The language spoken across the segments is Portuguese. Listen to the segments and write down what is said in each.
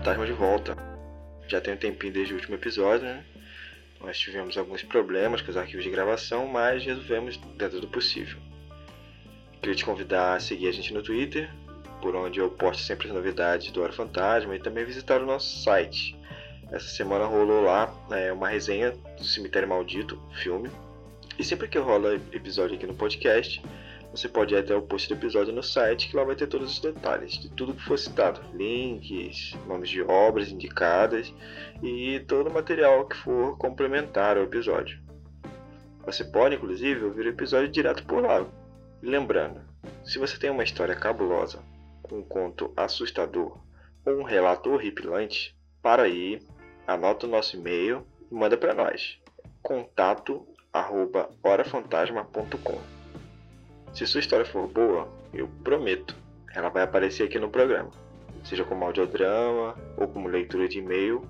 Fantasma de volta. Já tem um tempinho desde o último episódio, né? Nós tivemos alguns problemas com os arquivos de gravação, mas resolvemos dentro do possível. Queria te convidar a seguir a gente no Twitter, por onde eu posto sempre as novidades do Hora Fantasma e também visitar o nosso site. Essa semana rolou lá é, uma resenha do Cemitério Maldito, filme. E sempre que rola episódio aqui no podcast, você pode ir até o post do episódio no site, que lá vai ter todos os detalhes de tudo que foi citado: links, nomes de obras indicadas e todo o material que for complementar ao episódio. Você pode, inclusive, ouvir o episódio direto por lá. Lembrando, se você tem uma história cabulosa, um conto assustador ou um relato horripilante, para aí, anota o nosso e-mail e manda para nós. Contato arroba horafantasma.com Se sua história for boa, eu prometo, ela vai aparecer aqui no programa, seja como audiodrama, ou como leitura de e-mail,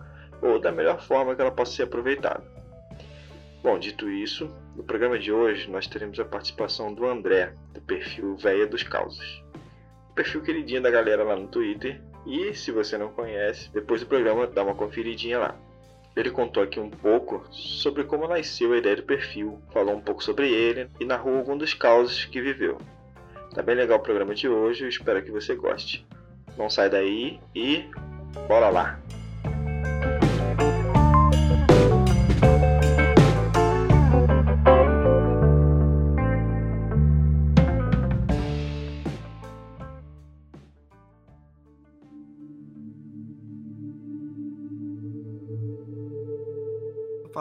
ou da melhor forma que ela possa ser aproveitada. Bom, dito isso, no programa de hoje nós teremos a participação do André, do perfil Véia dos Causos. perfil queridinho da galera lá no Twitter, e se você não conhece, depois do programa dá uma conferidinha lá. Ele contou aqui um pouco sobre como nasceu a ideia do perfil, falou um pouco sobre ele e narrou alguns dos causos que viveu. Tá bem legal o programa de hoje, eu espero que você goste. Não sai daí e bora lá!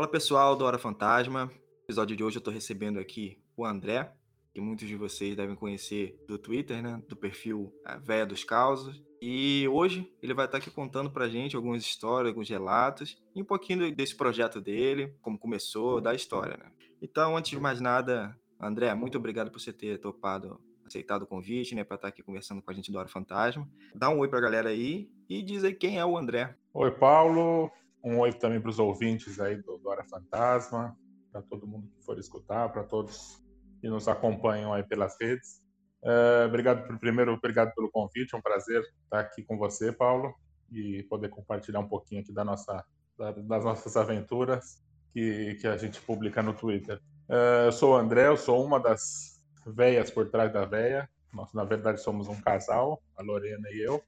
Pessoal do Hora Fantasma. No episódio de hoje eu estou recebendo aqui o André, que muitos de vocês devem conhecer do Twitter, né? Do perfil Véia dos Causos. E hoje ele vai estar aqui contando pra gente algumas histórias, alguns relatos e um pouquinho desse projeto dele, como começou, da história, né? Então, antes de mais nada, André, muito obrigado por você ter topado, aceitado o convite, né, para estar aqui conversando com a gente do Hora Fantasma. Dá um oi pra galera aí e diz aí quem é o André. Oi, Paulo. Um oi também para os ouvintes aí do Dora Fantasma, para todo mundo que for escutar, para todos que nos acompanham aí pelas redes. Uh, obrigado por, primeiro, obrigado pelo convite, é um prazer estar aqui com você, Paulo, e poder compartilhar um pouquinho aqui da nossa, da, das nossas aventuras que, que a gente publica no Twitter. Uh, eu sou o André, eu sou uma das veias por trás da veia. Nós, na verdade, somos um casal, a Lorena e eu.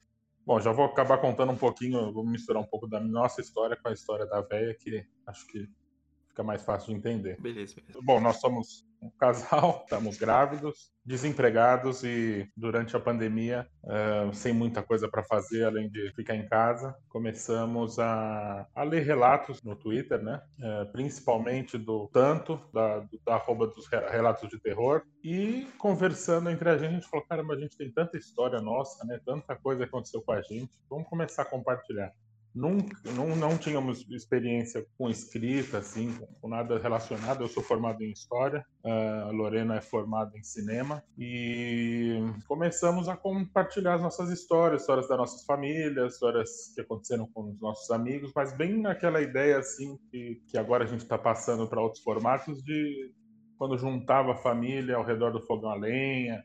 Bom, já vou acabar contando um pouquinho, vou misturar um pouco da nossa história com a história da véia, que acho que fica mais fácil de entender. Beleza, beleza. Bom, nós somos um casal, estamos grávidos, desempregados e durante a pandemia, uh, sem muita coisa para fazer além de ficar em casa, começamos a, a ler relatos no Twitter, né? Uh, principalmente do tanto da, do, da arroba dos relatos de terror e conversando entre a gente, a gente falou, caramba, a gente tem tanta história nossa, né? Tanta coisa aconteceu com a gente, vamos começar a compartilhar. Nunca, não, não tínhamos experiência com escrita, assim, com nada relacionado. Eu sou formado em história, a Lorena é formada em cinema e começamos a compartilhar as nossas histórias, histórias das nossas famílias, histórias que aconteceram com os nossos amigos, mas bem naquela ideia assim que, que agora a gente está passando para outros formatos de quando juntava a família ao redor do fogão a lenha,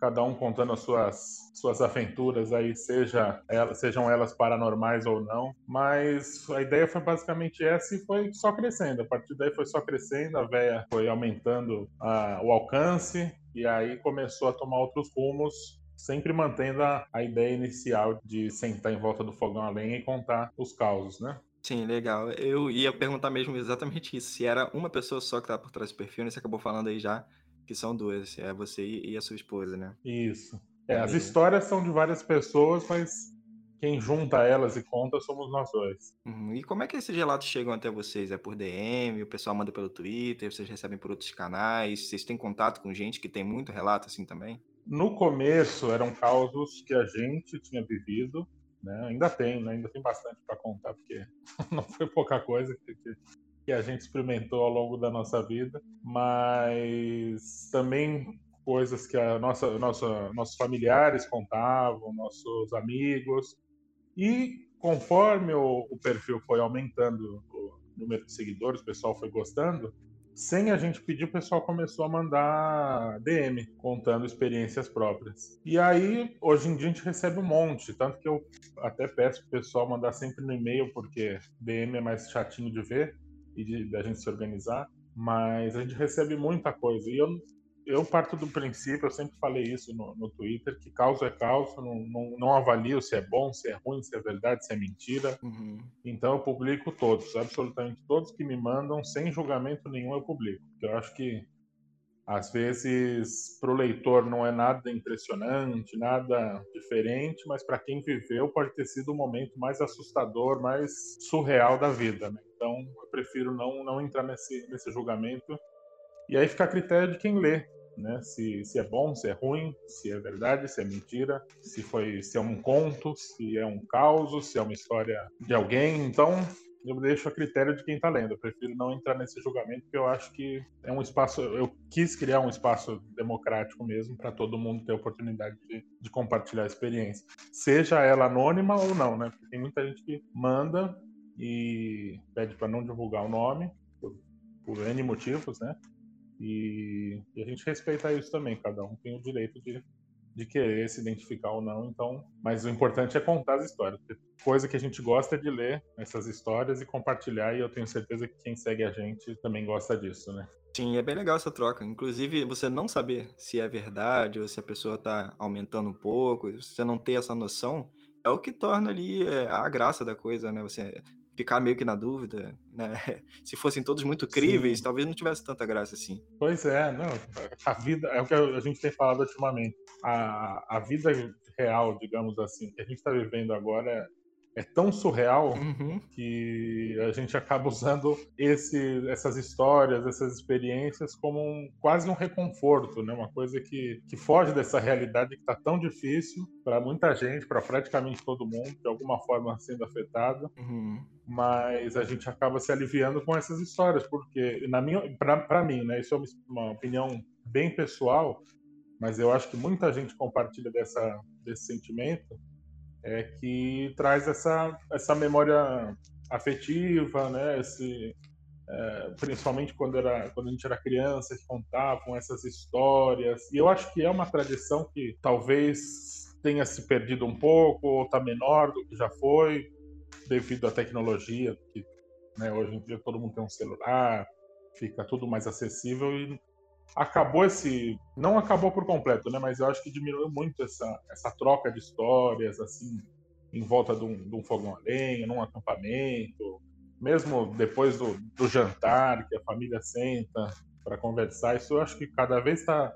cada um contando as suas, suas aventuras aí, seja elas, sejam elas paranormais ou não. Mas a ideia foi basicamente essa e foi só crescendo. A partir daí foi só crescendo, a véia foi aumentando a, o alcance e aí começou a tomar outros rumos sempre mantendo a, a, ideia inicial de sentar em volta do fogão a lenha e contar os causos, né? Sim, legal. Eu ia perguntar mesmo exatamente isso, se era uma pessoa só que estava por trás do perfil, né? Você acabou falando aí já que são duas, é você e a sua esposa, né? Isso. É, as histórias são de várias pessoas, mas quem junta elas e conta somos nós dois. Uhum. E como é que esses relatos chegam até vocês? É por DM, o pessoal manda pelo Twitter, vocês recebem por outros canais? Vocês têm contato com gente que tem muito relato assim também? No começo eram causos que a gente tinha vivido, né? Ainda tem, né? ainda tem bastante para contar, porque não foi pouca coisa que, que a gente experimentou ao longo da nossa vida, mas também coisas que a nossa, nossa, nossos familiares contavam, nossos amigos. E conforme o, o perfil foi aumentando o número de seguidores, o pessoal foi gostando, sem a gente pedir, o pessoal começou a mandar DM contando experiências próprias. E aí, hoje em dia, a gente recebe um monte, tanto que eu até peço pro pessoal mandar sempre no e-mail, porque DM é mais chatinho de ver e da gente se organizar. Mas a gente recebe muita coisa. E eu eu parto do princípio, eu sempre falei isso no, no Twitter, que causa é causa, não, não, não, avalio se é bom, se é ruim, se é verdade, se é mentira. Uhum. Então eu publico todos, absolutamente todos que me mandam, sem julgamento nenhum eu publico. Porque eu acho que às vezes para o leitor não é nada impressionante, nada diferente, mas para quem viveu pode ter sido o momento mais assustador, mais surreal da vida. Né? Então eu prefiro não, não entrar nesse, nesse julgamento e aí fica a critério de quem lê, né? Se, se é bom, se é ruim, se é verdade, se é mentira, se foi, se é um conto, se é um caos, se é uma história de alguém. Então, eu deixo a critério de quem está lendo. Eu prefiro não entrar nesse julgamento, porque eu acho que é um espaço. Eu quis criar um espaço democrático mesmo para todo mundo ter a oportunidade de, de, compartilhar a experiência, seja ela anônima ou não, né? Porque tem muita gente que manda e pede para não divulgar o nome por, por N motivos, né? E, e, a gente respeita isso também, cada um tem o direito de, de querer se identificar ou não, então, mas o importante é contar as histórias. Coisa que a gente gosta de ler essas histórias e compartilhar, e eu tenho certeza que quem segue a gente também gosta disso, né? Sim, é bem legal essa troca. Inclusive, você não saber se é verdade ou se a pessoa está aumentando um pouco, você não ter essa noção, é o que torna ali é, a graça da coisa, né? Você ficar meio que na dúvida, né? Se fossem todos muito críveis, Sim. talvez não tivesse tanta graça assim. Pois é, não. A vida é o que a gente tem falado ultimamente. A, a vida real, digamos assim, que a gente está vivendo agora é tão surreal uhum. que a gente acaba usando esse, essas histórias, essas experiências como um, quase um reconforto, né? Uma coisa que, que foge dessa realidade que está tão difícil para muita gente, para praticamente todo mundo, de alguma forma sendo afetado. Uhum. Mas a gente acaba se aliviando com essas histórias, porque na minha, para mim, né? Isso é uma, uma opinião bem pessoal, mas eu acho que muita gente compartilha dessa, desse sentimento é que traz essa, essa memória afetiva, né? Esse, é, principalmente quando, era, quando a gente era criança, contavam essas histórias. E eu acho que é uma tradição que talvez tenha se perdido um pouco, ou está menor do que já foi, devido à tecnologia, que né, hoje em dia todo mundo tem um celular, fica tudo mais acessível e acabou esse. Não acabou por completo, né? Mas eu acho que diminuiu muito essa, essa troca de histórias, assim, em volta de um, de um fogão a lenha, num acampamento, mesmo depois do, do jantar, que a família senta para conversar. Isso eu acho que cada vez está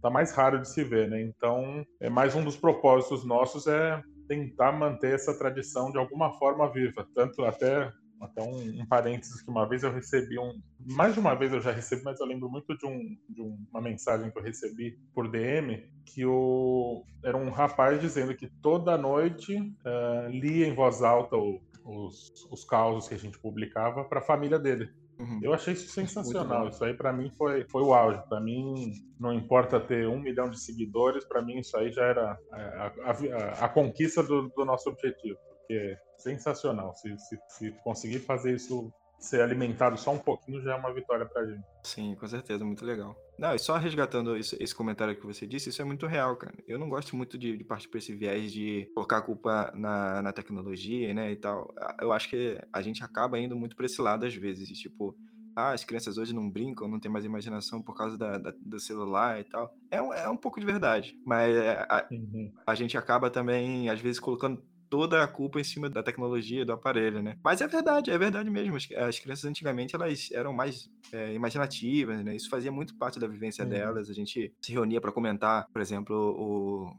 tá mais raro de se ver, né? Então, é mais um dos propósitos nossos é tentar manter essa tradição de alguma forma viva, tanto até até um, um, parênteses que uma vez eu recebi um. Mais de uma vez eu já recebi, mas eu lembro muito de, um, de uma mensagem que eu recebi por DM, que o, era um rapaz dizendo que toda noite uh, lia em voz alta o, os, os causos que a gente publicava para a família dele. Uhum. Eu achei isso sensacional. Isso aí para mim foi, foi o auge. Para mim, não importa ter um milhão de seguidores, para mim isso aí já era a, a, a, a conquista do, do nosso objetivo é sensacional. Se, se, se conseguir fazer isso ser alimentado só um pouquinho já é uma vitória pra gente. Sim, com certeza, muito legal. Não, e só resgatando esse, esse, comentário que você disse, isso é muito real, cara. Eu não gosto muito de, de partir pra esse viés de colocar a culpa na, na tecnologia, né, e tal. Eu acho que a gente acaba indo muito pra esse lado às vezes, tipo, ah, as crianças hoje não brincam, não tem mais imaginação por causa da, da do celular e tal. É, é um pouco de verdade, mas é, a, uhum. a gente acaba também, às vezes, colocando toda a culpa em cima da tecnologia, do aparelho, né? Mas é verdade, é verdade mesmo. As, as crianças antigamente elas eram mais é, imaginativas, né? Isso fazia muito parte da vivência uhum. delas. A gente se reunia para comentar, por exemplo,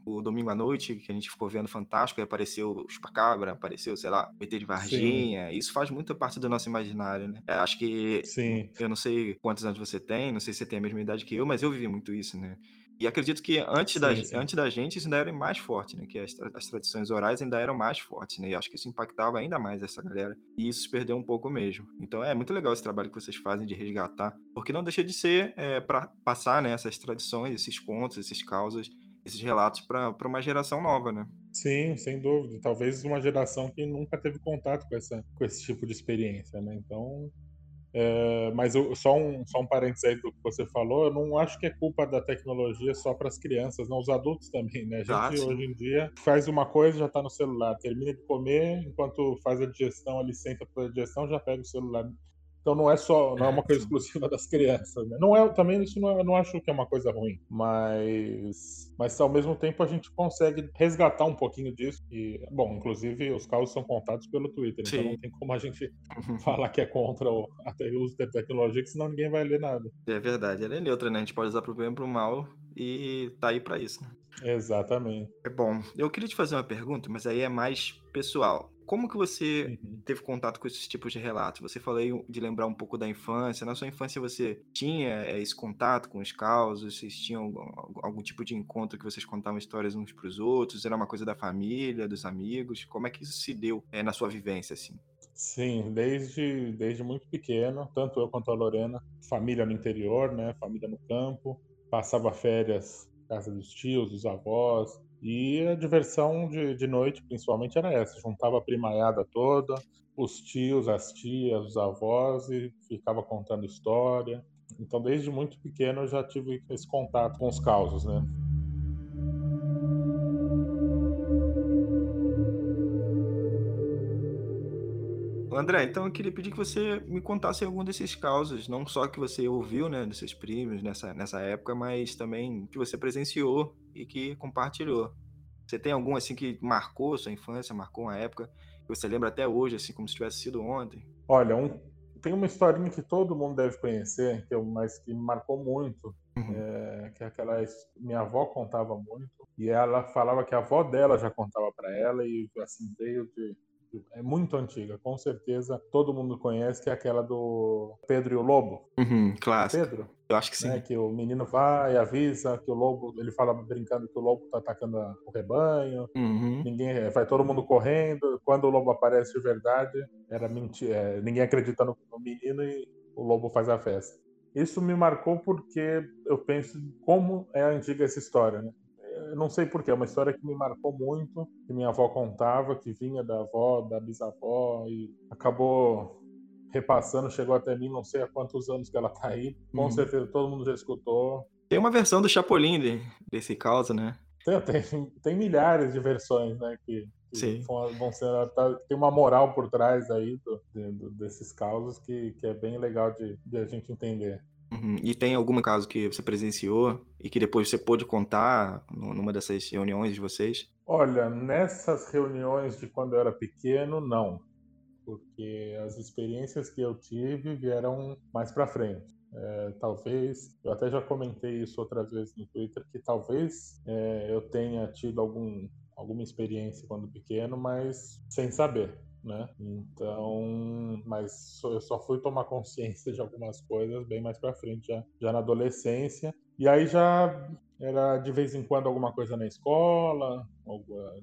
o, o domingo à noite, que a gente ficou vendo Fantástico, e apareceu o Chupacabra, apareceu, sei lá, o ET de Varginha. Sim. Isso faz muita parte do nosso imaginário, né? É, acho que. Sim. Eu não sei quantos anos você tem, não sei se você tem a mesma idade que eu, mas eu vivi muito isso, né? E acredito que antes, sim, da, sim. antes da gente isso ainda era mais forte, né? Que as, as, tradições orais ainda eram mais fortes, né? E acho que isso impactava ainda mais essa galera. E isso se perdeu um pouco mesmo. Então é muito legal esse trabalho que vocês fazem de resgatar, porque não deixa de ser é, para passar né, essas tradições, esses contos, esses causas, esses relatos para uma geração nova, né? Sim, sem dúvida. Talvez uma geração que nunca teve contato com, essa, com esse tipo de experiência, né? Então É, mas eu, só, um, só um parênteses aí do que você falou, eu não acho que é culpa da tecnologia só para as crianças, não, os adultos também, né? A gente ah, hoje em dia faz uma coisa já está no celular, termina de comer, enquanto faz a digestão ali, senta para a digestão, já pega o celular. Então não é só, não é uma coisa exclusiva das crianças, né? Não é, também isso não, é, não acho que é uma coisa ruim, mas mas ao mesmo tempo a gente consegue resgatar um pouquinho disso e bom, inclusive os casos são contados pelo Twitter, então Sim. então não tem como a gente falar que é contra o até o uso da tecnologia, que senão ninguém vai ler nada. É verdade, ela é neutra, né? A gente pode usar para o bem para o mal e tá aí para isso. Né? Exatamente. É bom. Eu queria te fazer uma pergunta, mas aí é mais pessoal. Como que você uhum. teve contato com esses tipos de relatos? Você falou de lembrar um pouco da infância. Na sua infância você tinha eh, esse contato com os causos? Vocês tinham algum, algum tipo de encontro que vocês contavam histórias uns para os outros? Era uma coisa da família, dos amigos? Como é que isso se deu é, na sua vivência assim? Sim, desde, desde muito pequeno, tanto eu quanto a Lorena, família no interior, né, família no campo, passava férias na casa dos tios, dos avós, e a diversão de, de noite, principalmente, era essa. Juntava a primaiada toda, os tios, as tias, os avós, e ficava contando história. Então, desde muito pequeno, eu já tive esse contato com os causos, né? André, então eu queria pedir que você me contasse algum desses causos, não só que você ouviu, né, dos seus primos nessa, nessa época, mas também que você presenciou e que compartilhou. Você tem algum assim que marcou sua infância, marcou uma época que você lembra até hoje, assim como se tivesse sido ontem? Olha, um, tem uma historinha que todo mundo deve conhecer, que eu, mas que me marcou muito, uhum. é, que é aquela minha avó contava muito e ela falava que a avó dela já contava para ela e assim veio de é muito antiga, com certeza todo mundo conhece, que é aquela do Pedro e o Lobo. Uhum, clássico. Pedro? Eu acho que sim. Né, que o menino vai, avisa que o lobo, ele fala brincando que o lobo tá atacando o rebanho, uhum. ninguém, vai todo mundo correndo, quando o lobo aparece de verdade, era mentira, é, ninguém acredita no, no menino e o lobo faz a festa. Isso me marcou porque eu penso como é antiga essa história, né? Não sei porquê, é uma história que me marcou muito, que minha avó contava, que vinha da avó, da bisavó, e acabou repassando, chegou até mim, não sei há quantos anos que ela tá aí. Com uhum. certeza todo mundo já escutou. Tem uma versão do Chapolin de, desse caso, né? Tem, tem, tem, milhares de versões, né? Que, que vão, vão ser, tá, tem uma moral por trás aí do, de, desses causos que, que é bem legal de, de a gente entender. Uhum. E tem algum caso que você presenciou e que depois você pôde contar numa dessas reuniões de vocês? Olha, nessas reuniões de quando eu era pequeno, não. Porque as experiências que eu tive vieram mais para frente. É, talvez, eu até já comentei isso outras vezes no Twitter, que talvez é, eu tenha tido algum, alguma experiência quando pequeno, mas sem saber né? Então, mas eu só fui tomar consciência de algumas coisas bem mais para frente, já, já na adolescência. E aí já era de vez em quando alguma coisa na escola,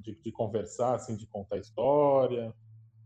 de, de conversar, assim, de contar história,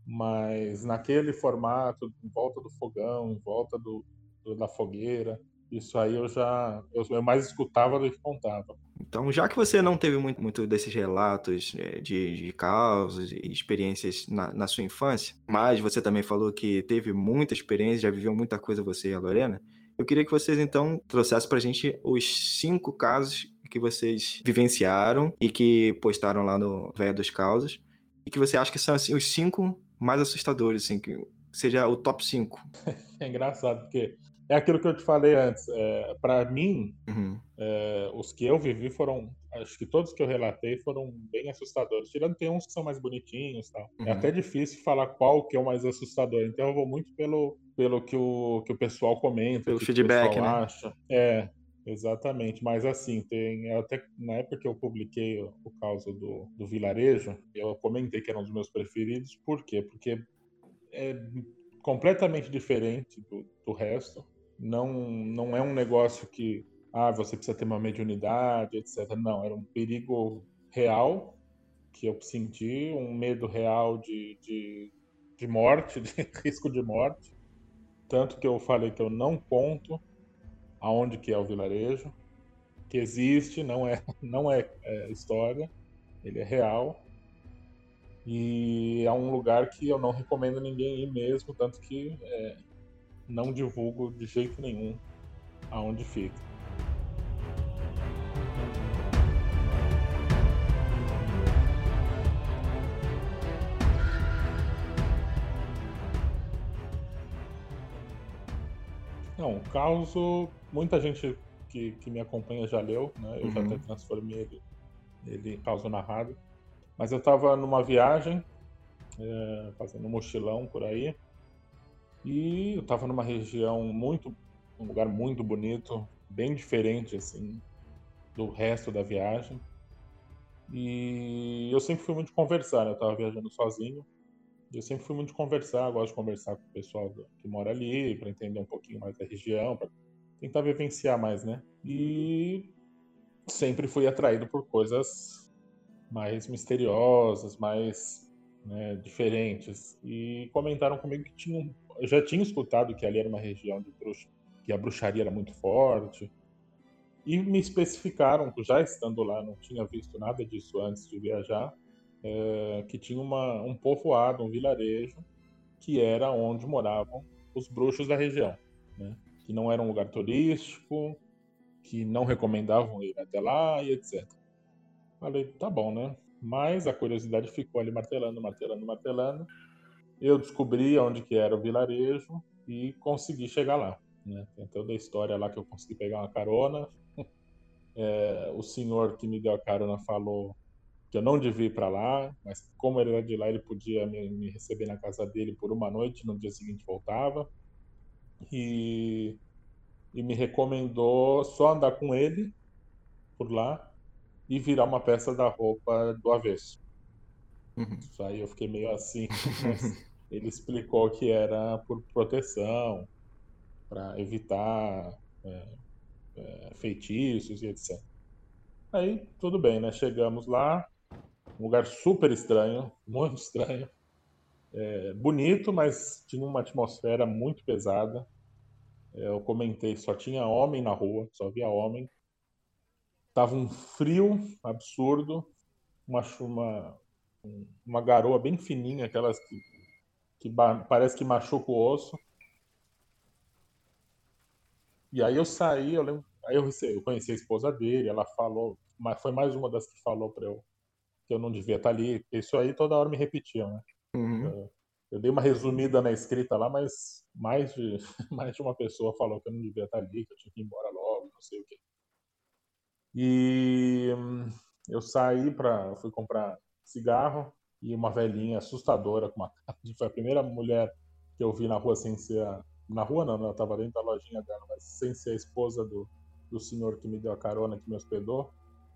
mas naquele formato, em volta do fogão, em volta do, do da fogueira, isso aí eu já eu, mais escutava do que contava. Então, já que você não teve muito, muito desses relatos é, de, de causas e experiências na, na, sua infância, mas você também falou que teve muita experiência, já viveu muita coisa você e a Lorena, eu queria que vocês então trouxessem para a gente os cinco casos que vocês vivenciaram e que postaram lá no Véia dos Causas e que você acha que são assim, os cinco mais assustadores, assim, que seja o top 5. É engraçado, porque é aquilo que eu te falei antes. É, para mim, uhum. é, os que eu vivi foram. Acho que todos que eu relatei foram bem assustadores. Tirando tem uns que são mais bonitinhos tal. É uhum. É até difícil falar qual que é o mais assustador. Então eu vou muito pelo, pelo que, o, que o pessoal comenta. Pelo feedback, o né? Acha. É, exatamente. Mas assim, tem. Até na época que eu publiquei o, o caso do, do vilarejo, eu comentei que era um dos meus preferidos. Por quê? Porque é completamente diferente do, do resto não, não é um negócio que ah, você precisa ter uma mediunidade, etc. Não, era um perigo real que eu senti, um medo real de, de, de morte, de risco de morte. Tanto que eu falei que eu não conto aonde que é o vilarejo, que existe, não é, não é, é história, ele é real. E é um lugar que eu não recomendo ninguém ir mesmo, tanto que é, não divulgo de jeito nenhum aonde fica. Não, o caos, muita gente que, que me acompanha já leu, né? Eu uhum. já até transformei ele, ele em caos narrado. Mas eu estava numa viagem, é, fazendo um mochilão por aí, e eu estava numa região muito, um lugar muito bonito, bem diferente assim do resto da viagem. E eu sempre fui muito conversar, né? Eu estava viajando sozinho. Eu sempre fui muito conversar, gosto de conversar com o pessoal que mora ali, para entender um pouquinho mais da região, para tentar vivenciar mais, né? E sempre fui atraído por coisas mais misteriosas, mais né, diferentes. E comentaram comigo que tinham, eu já tinha escutado que ali era uma região de bruxa, que a bruxaria era muito forte. E me especificaram, já estando lá, não tinha visto nada disso antes de viajar, é, que tinha uma, um povoado, um vilarejo, que era onde moravam os bruxos da região, né? que não era um lugar turístico, que não recomendavam ir até lá e etc. Falei, tá bom, né? Mas a curiosidade ficou ali martelando, martelando, martelando. Eu descobri onde que era o vilarejo e consegui chegar lá. Né? Tem toda a história lá que eu consegui pegar uma carona. É, o senhor que me deu a carona falou que eu não devia ir para lá, mas como ele era de lá, ele podia me, me, receber na casa dele por uma noite, no dia seguinte voltava. E, e me recomendou só andar com ele por lá e virar uma peça da roupa do avesso. Uhum. Isso aí eu fiquei meio assim, ele explicou que era por proteção, para evitar é, é, feitiços e etc. Aí tudo bem, né? Chegamos lá, um lugar super estranho, muito estranho. É, bonito, mas tinha uma atmosfera muito pesada. É, eu comentei, só tinha homem na rua, só via homem. Tava um frio absurdo, uma, uma, uma garoa bem fininha, aquelas que, que parece que machuca o osso. E aí eu saí, eu lembro, aí eu, eu conheci a esposa dele, ela falou, mas foi mais uma das que falou para eu que eu não devia estar ali. Isso aí toda hora me repetiam, né? Uhum. Eu, eu, dei uma resumida na escrita lá, mas mais de, mais de uma pessoa falou que eu não devia estar ali, que eu tinha que ir embora logo, não sei o quê. E hum, eu saí para, fui comprar cigarro e uma velhinha assustadora com uma foi a primeira mulher que eu vi na rua sem ser a, na rua não, ela estava dentro da lojinha dela, mas sem ser a esposa do, do senhor que me deu a carona, que me hospedou.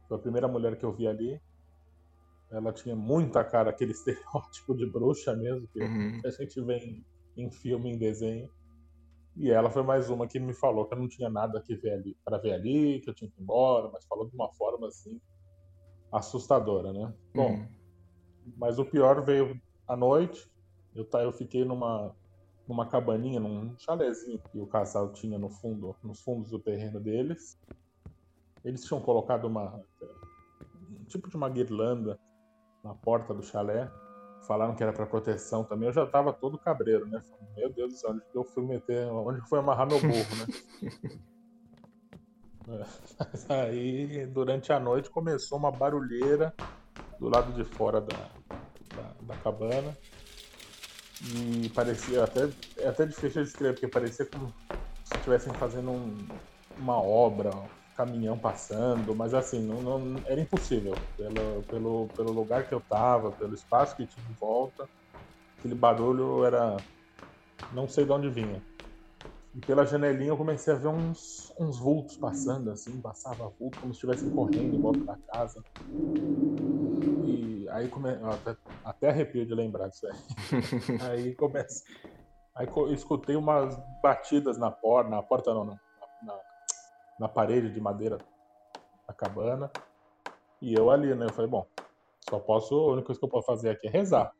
Foi a primeira mulher que eu vi ali. Ela tinha muita cara, aquele estereótipo de bruxa mesmo, que uhum. a gente vê em, em filme, em desenho. E ela foi mais uma que me falou que eu não tinha nada que ver ali, para ver ali, que eu tinha que ir embora, mas falou de uma forma assim assustadora, né? Bom, uhum. Mas o pior veio à noite. Eu tá, eu fiquei numa numa cabaninha, num chalezinho que o casal tinha no fundo, nos fundos do terreno deles. Eles tinham colocado uma um tipo de uma guirlanda na porta do chalé. Falaram que era para proteção também. Eu já tava todo cabreiro, né? Meu Deus do céu, onde eu fui meter, onde foi amarrar meu burro, né? Mas aí, durante a noite, começou uma barulheira do lado de fora da, da, da cabana. E parecia até, é até difícil de escrever, porque parecia como se estivessem fazendo um, uma obra, caminhão passando, mas assim, não, não, era impossível. Pelo, pelo, pelo lugar que eu tava, pelo espaço que tinha em volta, aquele barulho era. não sei de onde vinha. E pela janelinha eu comecei a ver uns, uns vultos passando, assim, passava vulto como se estivessem correndo em volta da casa. E aí come... até, até arrepio de lembrar disso aí. aí começa. Aí eu escutei umas batidas na porta, na porta não, na, na na parede de madeira da cabana. E eu ali, né? Eu falei, bom, só posso, a única coisa que eu posso fazer aqui é rezar.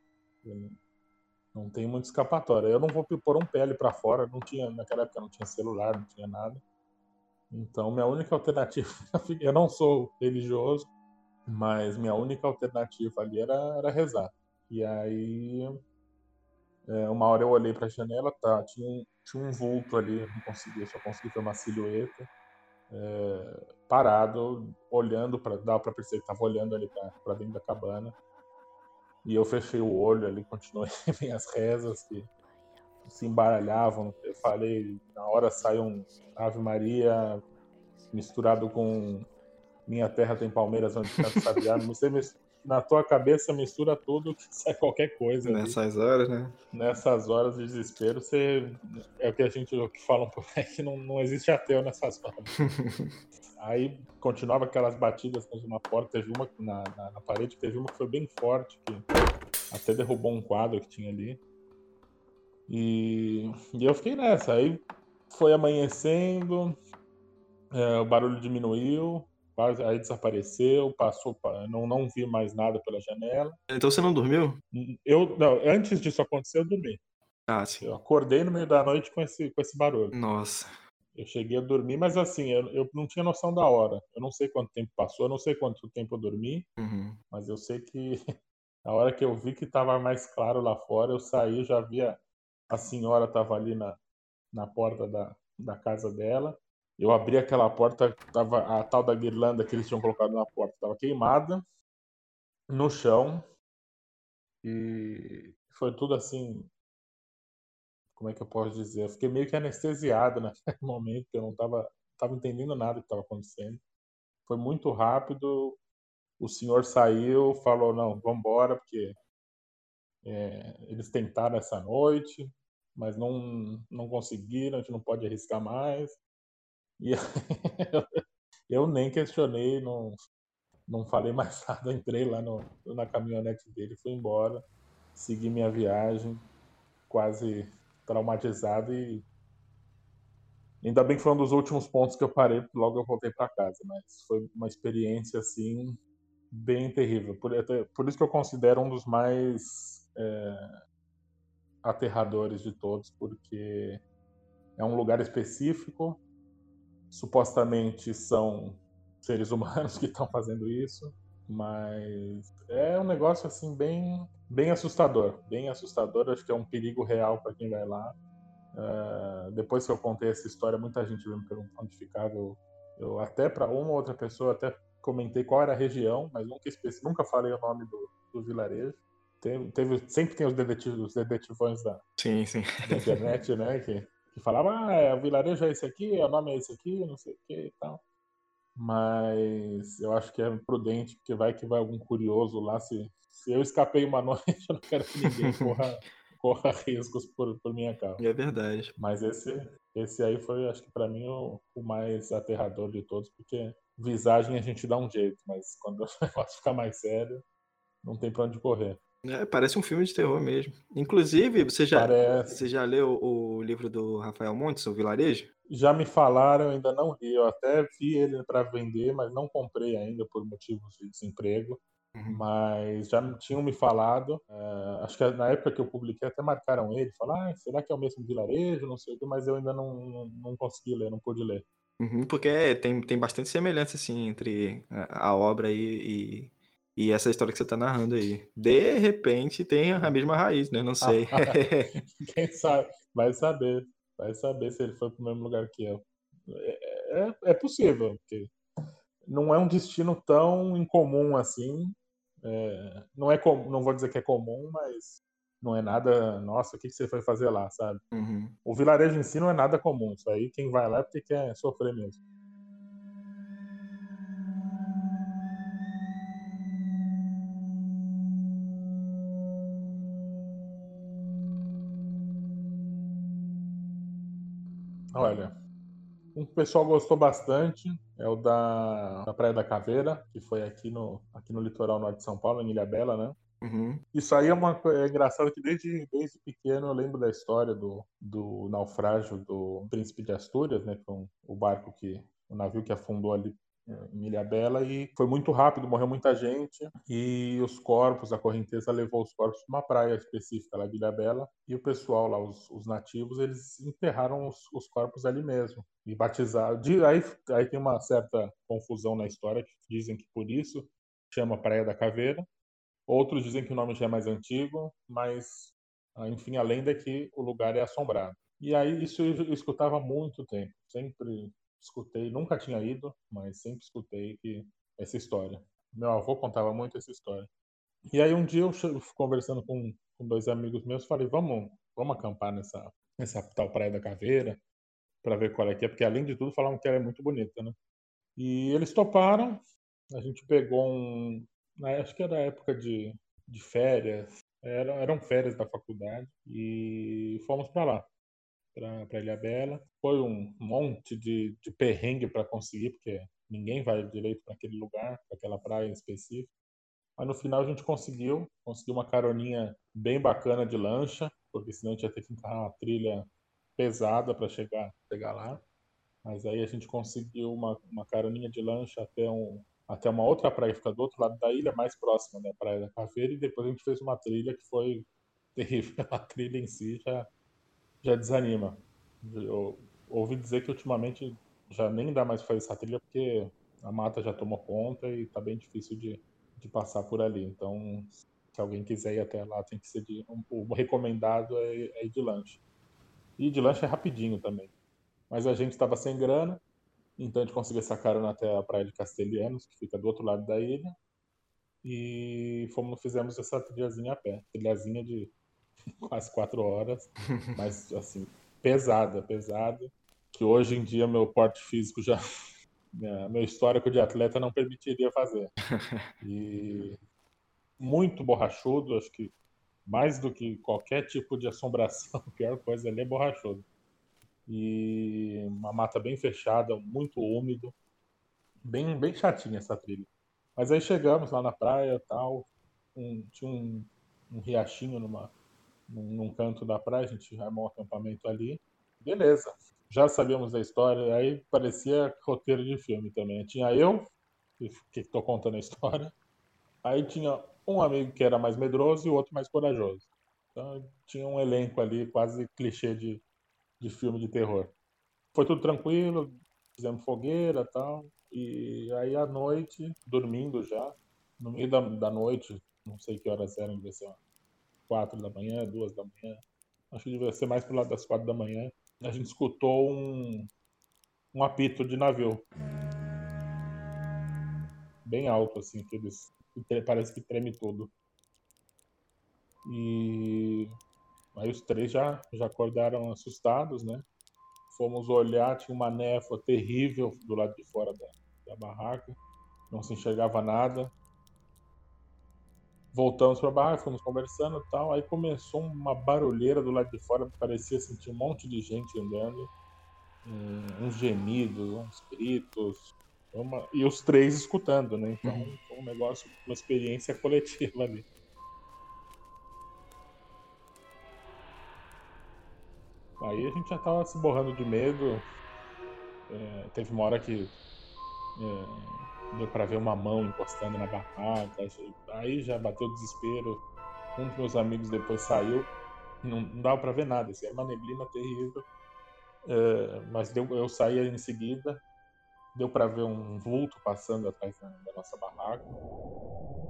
Não tem muito escapatória. Eu não vou pôr um pele para fora, não tinha, naquela época não tinha celular, não tinha nada. Então, minha única alternativa, eu não sou religioso, mas minha única alternativa ali era, era rezar. E aí, é, uma hora eu olhei para a janela, tá, tinha um, tinha um vulto ali, não consegui, só consegui ver uma silhueta. É, parado, olhando para dava para perceber que estava olhando ali para dentro da cabana. E eu fechei o olho ali, continuei minhas rezas que se embaralhavam. Eu falei, na hora saiu um Ave Maria misturado com Minha Terra tem Palmeiras onde canta Sabiá. Você na tua cabeça mistura tudo que sai qualquer coisa. Nessas ali. horas, né? Nessas horas de desespero, você é o que a gente que fala um pouco é que não, não existe ateu nessas horas. Aí continuava aquelas batidas na porta, teve uma na, na, na, parede, teve uma que foi bem forte, que até derrubou um quadro que tinha ali. E, e eu fiquei nessa. Aí foi amanhecendo, é, o barulho diminuiu, aí desapareceu, passou, não, não vi mais nada pela janela. Então você não dormiu? Eu, não, antes disso acontecer, eu dormi. Ah, sim. Eu acordei no meio da noite com esse, com esse barulho. Nossa. Eu cheguei a dormir, mas assim, eu, eu não tinha noção da hora. Eu não sei quanto tempo passou, eu não sei quanto tempo eu dormi, uhum. mas eu sei que a hora que eu vi que estava mais claro lá fora, eu saí, já via a senhora estava ali na, na porta da, da casa dela. Eu abri aquela porta, tava a tal da guirlanda que eles tinham colocado na porta, estava queimada no chão. E foi tudo assim, como é que eu posso dizer? Eu fiquei meio que anestesiado naquele momento, eu não estava tava entendendo nada que estava acontecendo. Foi muito rápido. O senhor saiu, falou: não, vamos embora, porque é, eles tentaram essa noite, mas não, não conseguiram, a gente não pode arriscar mais. E eu nem questionei, não, não falei mais nada, entrei lá no, na caminhonete dele, fui embora, segui minha viagem, quase traumatizado e ainda bem que foi um dos últimos pontos que eu parei, logo eu voltei para casa, mas foi uma experiência assim bem terrível. Por, por isso que eu considero um dos mais é, aterradores de todos, porque é um lugar específico, supostamente são seres humanos que estão fazendo isso, mas é um negócio assim bem bem assustador, bem assustador. Acho que é um perigo real para quem vai lá. Uh, depois que eu contei essa história, muita gente veio me perguntando onde ficava. Eu, eu até para uma ou outra pessoa até comentei qual era a região, mas nunca nunca falei o nome do, do vilarejo. Teve, teve, sempre tem os, detetivos, os detetivões da, sim, sim. da internet, né? Que, que falavam, ah, é, o vilarejo é esse aqui, o nome é esse aqui, não sei o que e tal. Mas eu acho que é prudente, porque vai que vai algum curioso lá. Se, se eu escapei uma noite, eu não quero que ninguém corra, corra riscos por, por minha causa. É verdade. Mas esse, esse aí foi, acho que para mim, o, o, mais aterrador de todos, porque visagem a gente dá um jeito, mas quando o negócio fica mais sério, não tem pra onde correr. É, parece um filme de terror mesmo. Inclusive, você já, você já leu o livro do Rafael Montes, O Vilarejo? Já me falaram, ainda não li. Eu até vi ele para vender, mas não comprei ainda por motivos de desemprego. Uhum. Mas já tinham me falado. Uh, acho que na época que eu publiquei, até marcaram ele. Falaram, ah, será que é o mesmo vilarejo? Não sei o que, mas eu ainda não, não, não consegui ler, não pude ler. Uhum, porque tem, tem bastante semelhança assim, entre a, a obra e, e e essa história que você está narrando aí. De repente tem a mesma raiz, né? Não sei. Quem sabe? Vai saber. Vai saber se ele foi para o mesmo lugar que eu. É, é, é, possível, porque não é um destino tão incomum assim. É, não é com, não vou dizer que é comum, mas não é nada. Nossa, o que, que você foi fazer lá, sabe? Uhum. O vilarejo em si não é nada comum. Isso aí quem vai lá é porque quer sofrer mesmo. Olha, um que o pessoal gostou bastante é o da, da Praia da Caveira, que foi aqui no, aqui no litoral norte de São Paulo, em Ilha Bela, né? Uhum. Isso aí é uma é engraçado que desde, desde pequeno eu lembro da história do, do naufrágio do Príncipe de Astúrias, né? Com o barco que o navio que afundou ali em Ilha Bela e foi muito rápido, morreu muita gente e os corpos, a correnteza levou os corpos para uma praia específica lá de Ilha Bela e o pessoal lá, os, os nativos, eles enterraram os, os, corpos ali mesmo e batizaram. Aí, aí tem uma certa confusão na história que dizem que por isso chama Praia da Caveira. Outros dizem que o nome já é mais antigo, mas ah, enfim, a lenda é que o lugar é assombrado. E aí isso eu escutava há muito tempo. Sempre escutei, nunca tinha ido, mas sempre escutei que essa história. Meu avô contava muito essa história. E aí um dia eu conversando com, com dois amigos meus, falei, vamos, vamos acampar nessa, nessa tal Praia da Caveira para ver qual é que é, porque além de tudo falavam que ela é muito bonita, né? E eles toparam, a gente pegou um, acho que era época de, de férias, eram, eram férias da faculdade e fomos para lá, para Ilha Bela. Foi um monte de, de perrengue para conseguir, porque ninguém vai direito para aquele lugar, para aquela praia em específico. Mas no final a gente conseguiu, conseguiu uma caroninha bem bacana de lancha, porque senão a gente ia ter que entrar uma trilha pesada para chegar, chegar lá. Mas aí a gente conseguiu uma, uma caroninha de lancha até, um, até uma outra praia que fica do outro lado da ilha, mais próxima da Praia da Caveira, e depois a gente fez uma trilha que foi terrível. A trilha em si já, já desanima. Eu ouvi dizer que ultimamente já nem dá mais fazer essa trilha porque a mata já tomou conta e tá bem difícil de, de passar por ali. Então, se alguém quiser ir até lá, tem que ser de. O recomendado é, é ir de lanche. E de lanche é rapidinho também. Mas a gente estava sem grana, então a gente conseguiu essa carona até a praia de Castelhanos, que fica do outro lado da ilha. E fomos, fizemos essa trilhazinha a pé. Trilhazinha de quase quatro horas, mas assim, pesada, pesada. Que hoje em dia meu porte físico já. meu histórico de atleta não permitiria fazer. E muito borrachudo, acho que mais do que qualquer tipo de assombração, a pior coisa ali é borrachudo. E uma mata bem fechada, muito úmido, bem, bem chatinha essa trilha. Mas aí chegamos lá na praia tal, um, tinha um, um riachinho numa, num, canto da praia, a gente armou um acampamento ali. Beleza, já sabíamos da história, aí parecia roteiro de filme também. Tinha eu, que estou contando a história, aí tinha um amigo que era mais medroso e o outro mais corajoso. Então tinha um elenco ali quase clichê de, de filme de terror. Foi tudo tranquilo, fizemos fogueira tal. E aí à noite, dormindo já, no meio da, da noite, não sei que horas eram, devia ser quatro da manhã, duas da manhã, acho que devia ser mais pro lado das quatro da manhã, a gente escutou um, um apito de navio. Bem alto, assim, aqueles parece que treme tudo. E aí os três já, já acordaram assustados, né? Fomos olhar, tinha uma névoa terrível do lado de fora da, da barraca, não se enxergava nada. Voltamos para a barraca, fomos conversando e tal. Aí começou uma barulheira do lado de fora, parecia sentir um monte de gente andando, uns gemidos, uns gritos, uma... E os três escutando, né? Então uhum. foi um negócio, uma experiência coletiva ali. Aí a gente já tava se borrando de medo. É, teve uma hora que é, deu pra ver uma mão encostando na barraca. Aí já bateu desespero. Um dos meus amigos depois saiu. Não, não dava pra ver nada, assim, era uma neblina terrível. É, mas deu, eu saí em seguida deu para ver um vulto passando atrás da, da, nossa barraca.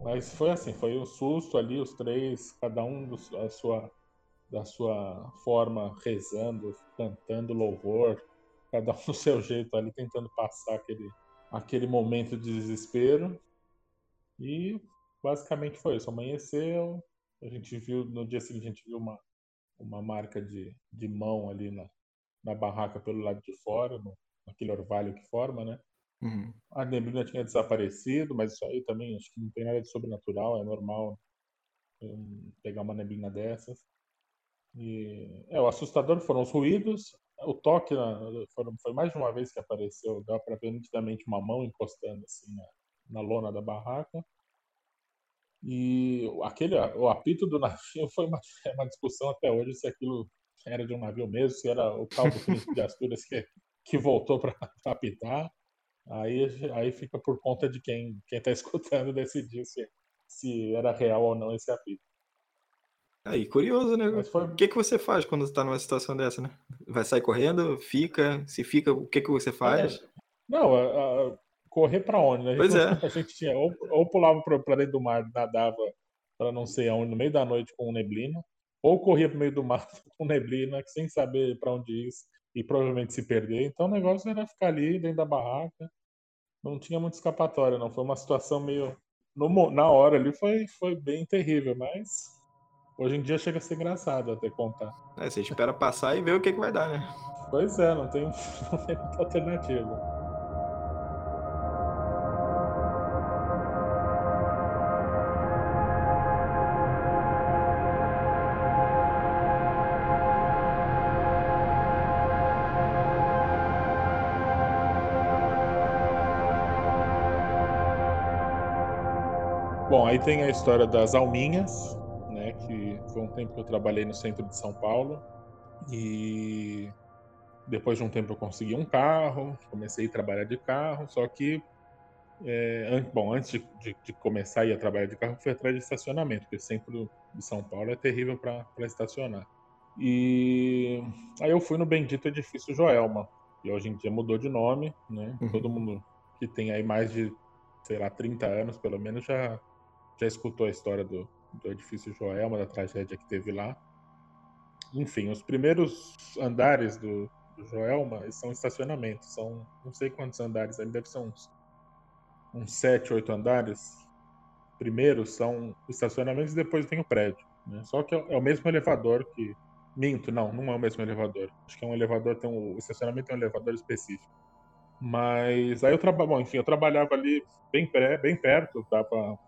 Mas foi assim, foi um susto ali, os três, cada um do, a sua, da sua forma, rezando, cantando louvor, cada um do seu jeito ali, tentando passar aquele, aquele momento de desespero. E basicamente foi isso. Amanheceu, a gente viu, no dia seguinte a gente viu uma, uma marca de, de mão ali na, na barraca pelo lado de fora, no, aquele orvalho que forma, né? Uhum. A neblina tinha desaparecido, mas isso aí também acho que não tem nada de sobrenatural, é normal um, pegar uma neblina dessas. E é, o assustador foram os ruídos, o toque foram, foi mais de uma vez que apareceu, dá para ver nitidamente uma mão encostando assim na, na lona da barraca. E aquele, o apito do navio foi uma, é uma discussão até hoje se aquilo era de um navio mesmo, se era o tal do príncipe de Astúrias que que voltou para apitar. Aí, aí fica por conta de quem quem está escutando decidir se, se era real ou não esse apito. Aí, curioso, né? Foi... O que, que você faz quando está numa situação dessa, né? Vai sair correndo? Fica? Se fica, o que, que você faz? É. Não, a, a, correr para onde, né? A pois é. A gente tinha, ou, ou pulava para dentro do mar, nadava para não sei aonde, no meio da noite com neblina, ou corria pro meio do mato com neblina, sem saber para onde ir e provavelmente se perder. Então o negócio era ficar ali dentro da barraca. Não tinha muita escapatória, não. Foi uma situação meio. No, na hora ali foi, foi bem terrível, mas hoje em dia chega a ser engraçado até contar. É, você espera passar e ver o que, que vai dar, né? Pois é, não tem, não tem muita alternativa. Bom, aí tem a história das alminhas, né? Que foi um tempo que eu trabalhei no centro de São Paulo e depois de um tempo eu consegui um carro, comecei a trabalhar de carro, só que é, bom, antes de, de, de, começar a ir a trabalhar de carro, fui atrás de estacionamento, porque o centro de São Paulo é terrível para estacionar. E aí eu fui no bendito edifício Joelma, e hoje em dia mudou de nome, né? Uhum. Todo mundo que tem aí mais de, sei lá, 30 anos pelo menos já já escutou a história do, do edifício Joelma, da tragédia que teve lá. Enfim, os primeiros andares do, do Joelma são estacionamentos. São não sei quantos andares, ali deve ser uns, uns sete, oito andares. Primeiros são estacionamentos e depois vem o prédio. Né? Só que é, é o mesmo elevador que. Minto, não, não é o mesmo elevador. Acho que é um elevador, tem um, o estacionamento tem um elevador específico. Mas aí eu trabalho, enfim, eu trabalhava ali bem, pré, bem perto, dava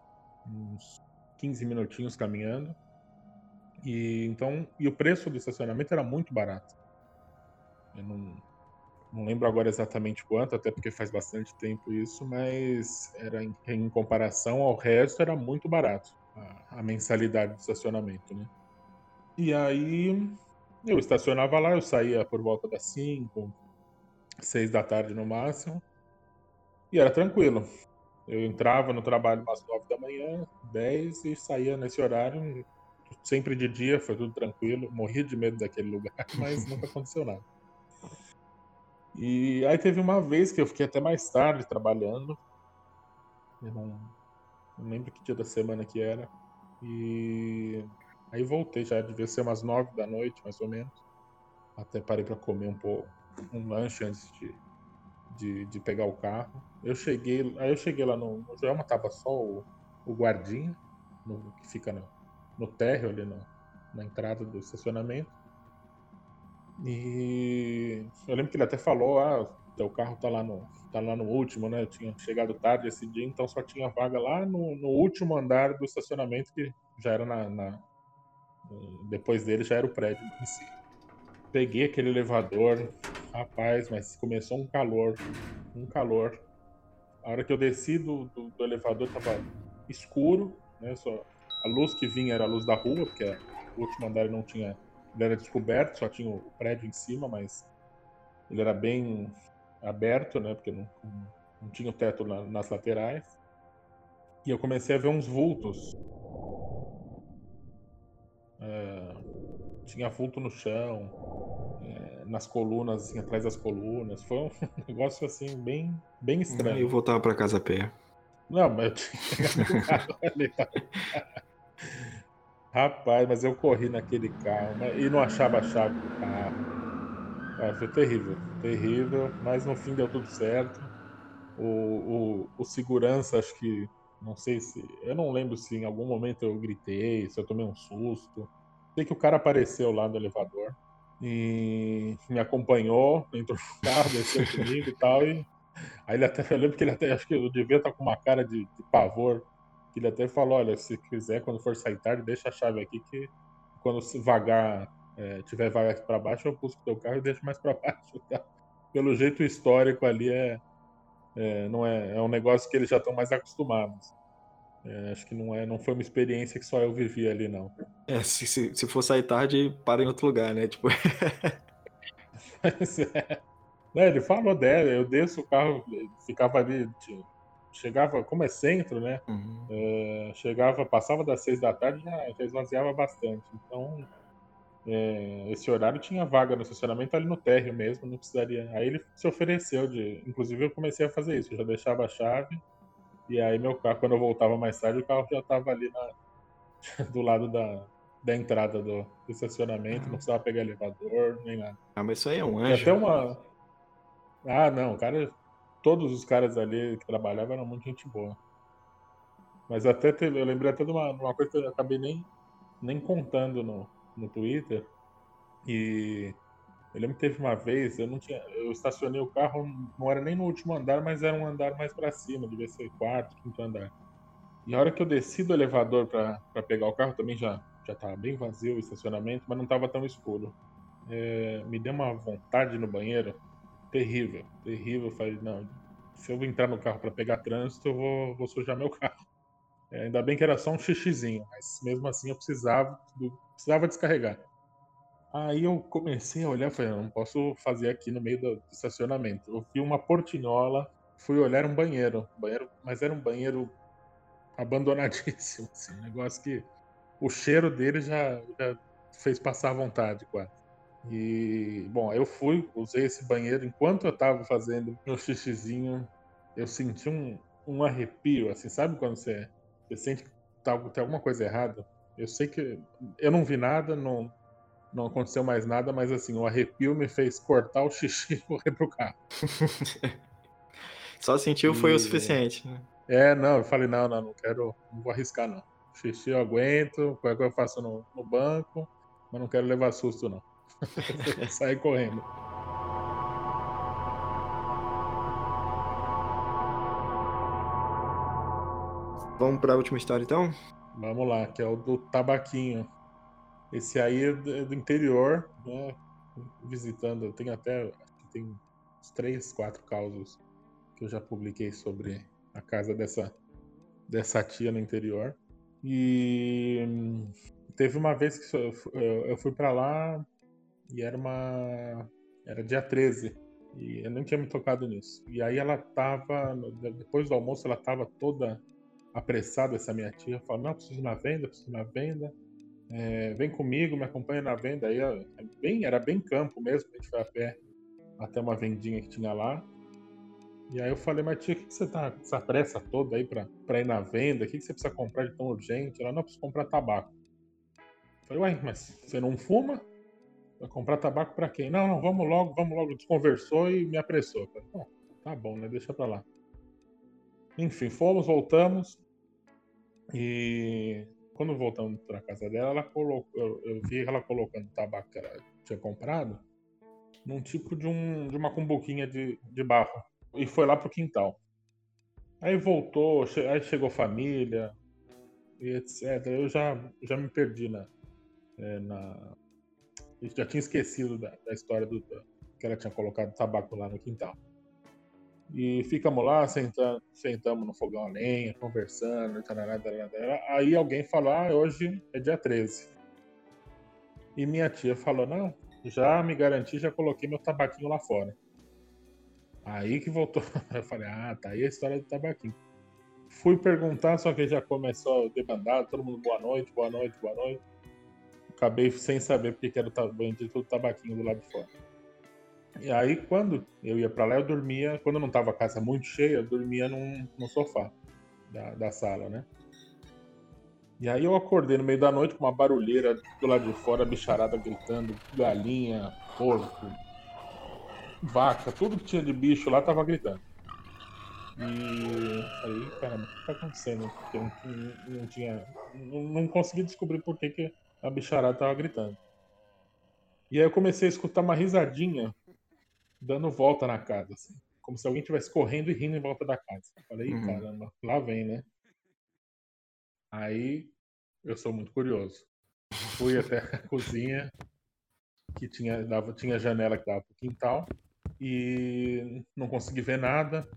uns 15 minutinhos caminhando. E então, e o preço do estacionamento era muito barato. Eu não, não lembro agora exatamente quanto, até porque faz bastante tempo isso, mas era em, em comparação ao resto era muito barato a, a, mensalidade do estacionamento, né? E aí eu estacionava lá, eu saía por volta das 5, 6 da tarde no máximo, e era tranquilo. Eu entrava no trabalho umas 9 da manhã, 10 e saía nesse horário, sempre de dia, foi tudo tranquilo. Morria de medo daquele lugar, mas nunca aconteceu nada. E aí teve uma vez que eu fiquei até mais tarde trabalhando. Eu não, não lembro que dia da semana que era. E aí voltei, já devia ser umas 9 da noite, mais ou menos. Até parei para comer um pouco, um lanche antes de, de, de pegar o carro. Eu cheguei, aí eu cheguei lá no, no Joelma, tava só o, o guardinha, no, que fica no, no térreo ali no, na entrada do estacionamento. E eu lembro que ele até falou, ah, teu carro tá lá no, tá lá no último, né? Eu tinha chegado tarde esse dia, então só tinha vaga lá no, no último andar do estacionamento, que já era na, na, Depois dele já era o prédio em si. Peguei aquele elevador, Rapaz, mas começou um calor. Um calor. A hora que eu desci do, do, do elevador tava escuro, né? Só a luz que vinha era a luz da rua, porque o último andar não tinha. Ele era descoberto, só tinha o prédio em cima, mas ele era bem aberto, né? Porque não, não tinha o teto na, nas laterais. E eu comecei a ver uns vultos. É, tinha vulto no chão, nas colunas, assim, atrás das colunas. Foi um negócio assim bem, bem estranho. Eu voltava para casa a pé. Não, mas eu tinha carro ali. Rapaz, mas eu corri naquele carro né, e não achava a chave do carro. Ah, foi terrível, terrível, mas no fim deu tudo certo. O, o, o segurança, acho que, não sei se, eu não lembro se em algum momento eu gritei, se eu tomei um susto. Sei que o cara apareceu lá no elevador e me acompanhou, entrou no carro, desceu comigo e tal. E aí ele até, eu lembro que ele até, acho que eu devia estar com uma cara de, de pavor. Ele até falou: olha, se quiser, quando for sair tarde, deixa a chave aqui que quando se vagar, é, tiver vaga para baixo, eu busco teu carro e deixo mais para baixo. Tá? Pelo jeito histórico ali é, é, não é, é um negócio que eles já estão mais acostumados. É, acho que não, é, não foi uma experiência que só eu vivi ali, não. É, se, se, se for sair tarde, para em outro lugar, né? Tipo. Mas, é. ele falou dela, eu desço o carro, ficava ali, chegava, como é centro, né? Uhum. É, chegava, passava das seis da tarde, já, já esvaziava bastante. Então, é, esse horário tinha vaga no estacionamento ali no térreo mesmo, não precisaria. Aí ele se ofereceu de. Inclusive eu comecei a fazer isso, eu já deixava a chave e aí meu carro, quando eu voltava mais tarde, o carro já estava ali na, do lado da, da entrada do, estacionamento, não precisava pegar elevador, nem nada. Ah, mas isso aí é um E anjo. até uma. Ah, não, cara. Todos os caras ali que trabalhavam eram muito gente boa. Mas até teve, eu lembrei até de uma, uma coisa que eu acabei nem, nem contando no, no Twitter. E eu lembro que teve uma vez, eu não tinha. Eu estacionei o carro, não era nem no último andar, mas era um andar mais pra cima, devia ser quarto, quinto andar. E a hora que eu desci do elevador pra pegar o carro, também já, já tava bem vazio o estacionamento, mas não tava tão escuro. É, me deu uma vontade no banheiro terrível, terrível. Eu falei, não, se eu entrar no carro pra pegar trânsito, eu vou, vou sujar meu carro. É, ainda bem que era só um xixizinho, mas mesmo assim eu precisava, precisava descarregar. Aí eu comecei a olhar falei, eu não posso fazer aqui no meio do estacionamento. Eu vi uma portinhola, fui olhar um banheiro, banheiro mas era um banheiro abandonadíssimo, assim, um negócio que o cheiro dele já, já fez passar a vontade quase. E, bom, eu fui, usei esse banheiro. Enquanto eu tava fazendo meu xixizinho, eu senti um, um arrepio, assim, sabe quando você, você sente que tá, tem alguma coisa errada? Eu sei que eu não vi nada, não, não aconteceu mais nada, mas assim, o arrepio me fez cortar o xixi e correr pro carro. Só sentiu foi o E- suficiente. né? É, não, eu falei, não, não, não quero, não vou arriscar não. Xixi eu aguento, qualquer coisa eu faço no, no banco, mas não quero levar susto não. Saí correndo. Vamos pra última história então? Vamos lá, que é o do tabaquinho. Esse aí é do é do interior, né? Visitando, tem até tem uns três, quatro causos que eu já publiquei sobre a casa dessa, dessa tia no interior. E hum, teve uma vez que eu fu- eu eu fui pra lá e era uma. Era dia 13. E eu nem tinha me tocado nisso. E aí ela tava. Depois do almoço, ela tava toda apressada, essa minha tia. Falou: Não, preciso ir na venda, preciso ir na venda. É, vem comigo, me acompanha na venda. Aí é bem, era bem campo mesmo. A gente foi a pé até uma vendinha que tinha lá. E aí eu falei: Mas tia, o que, que você tá com essa pressa toda aí pra, pra ir na venda? O que, que você precisa comprar de tão urgente? Ela: Não, preciso comprar tabaco. Eu falei: Ué, mas você não fuma? Vai comprar tabaco pra quem? Não, não, vamos logo, vamos logo. Desconversou e me apressou. Eu falei, bom, tá bom, né? Deixa pra lá. Enfim, fomos, voltamos. E quando voltamos pra casa dela, ela colocou, eu, eu vi ela colocando tabaco que ela tinha comprado num tipo de, um, de uma cumbuquinha de, de barro. E foi lá pro quintal. Aí voltou, che- aí chegou família, e etc. Eu já, já me perdi na, é, na, eu já tinha esquecido da, da história do, que ela tinha colocado tabaco lá no quintal. E ficamos lá, sentando, sentamos no fogão a lenha, conversando, tarará, tarará, tarará. aí alguém falou, ah, hoje é dia 13. E minha tia falou, não, já me garanti, já coloquei meu tabaquinho lá fora. Aí que voltou, eu falei, ah, tá aí a história do tabaquinho. Fui perguntar, só que já começou debandado, todo mundo boa noite, boa noite, boa noite acabei sem saber porque que era o bendito do tabaquinho do lado de fora. E aí, quando eu ia pra lá, eu dormia, quando não tava a casa muito cheia, eu dormia num, no sofá da, da sala, né? E aí eu acordei no meio da noite com uma barulheira do lado de fora, bicharada gritando, galinha, porco, vaca, tudo que tinha de bicho lá tava gritando. E falei, caramba, o que tá acontecendo? Porque eu não, não tinha. Não, não consegui descobrir por que, que a bicharada tava gritando. E aí eu comecei a escutar uma risadinha dando volta na casa, assim. Como se alguém estivesse correndo e rindo em volta da casa. Eu Falei, "Ih, Uhum. caramba, lá vem, né? Aí eu sou muito curioso. Fui até a cozinha, que tinha, dava, tinha janela que dava pro quintal, e não consegui ver nada.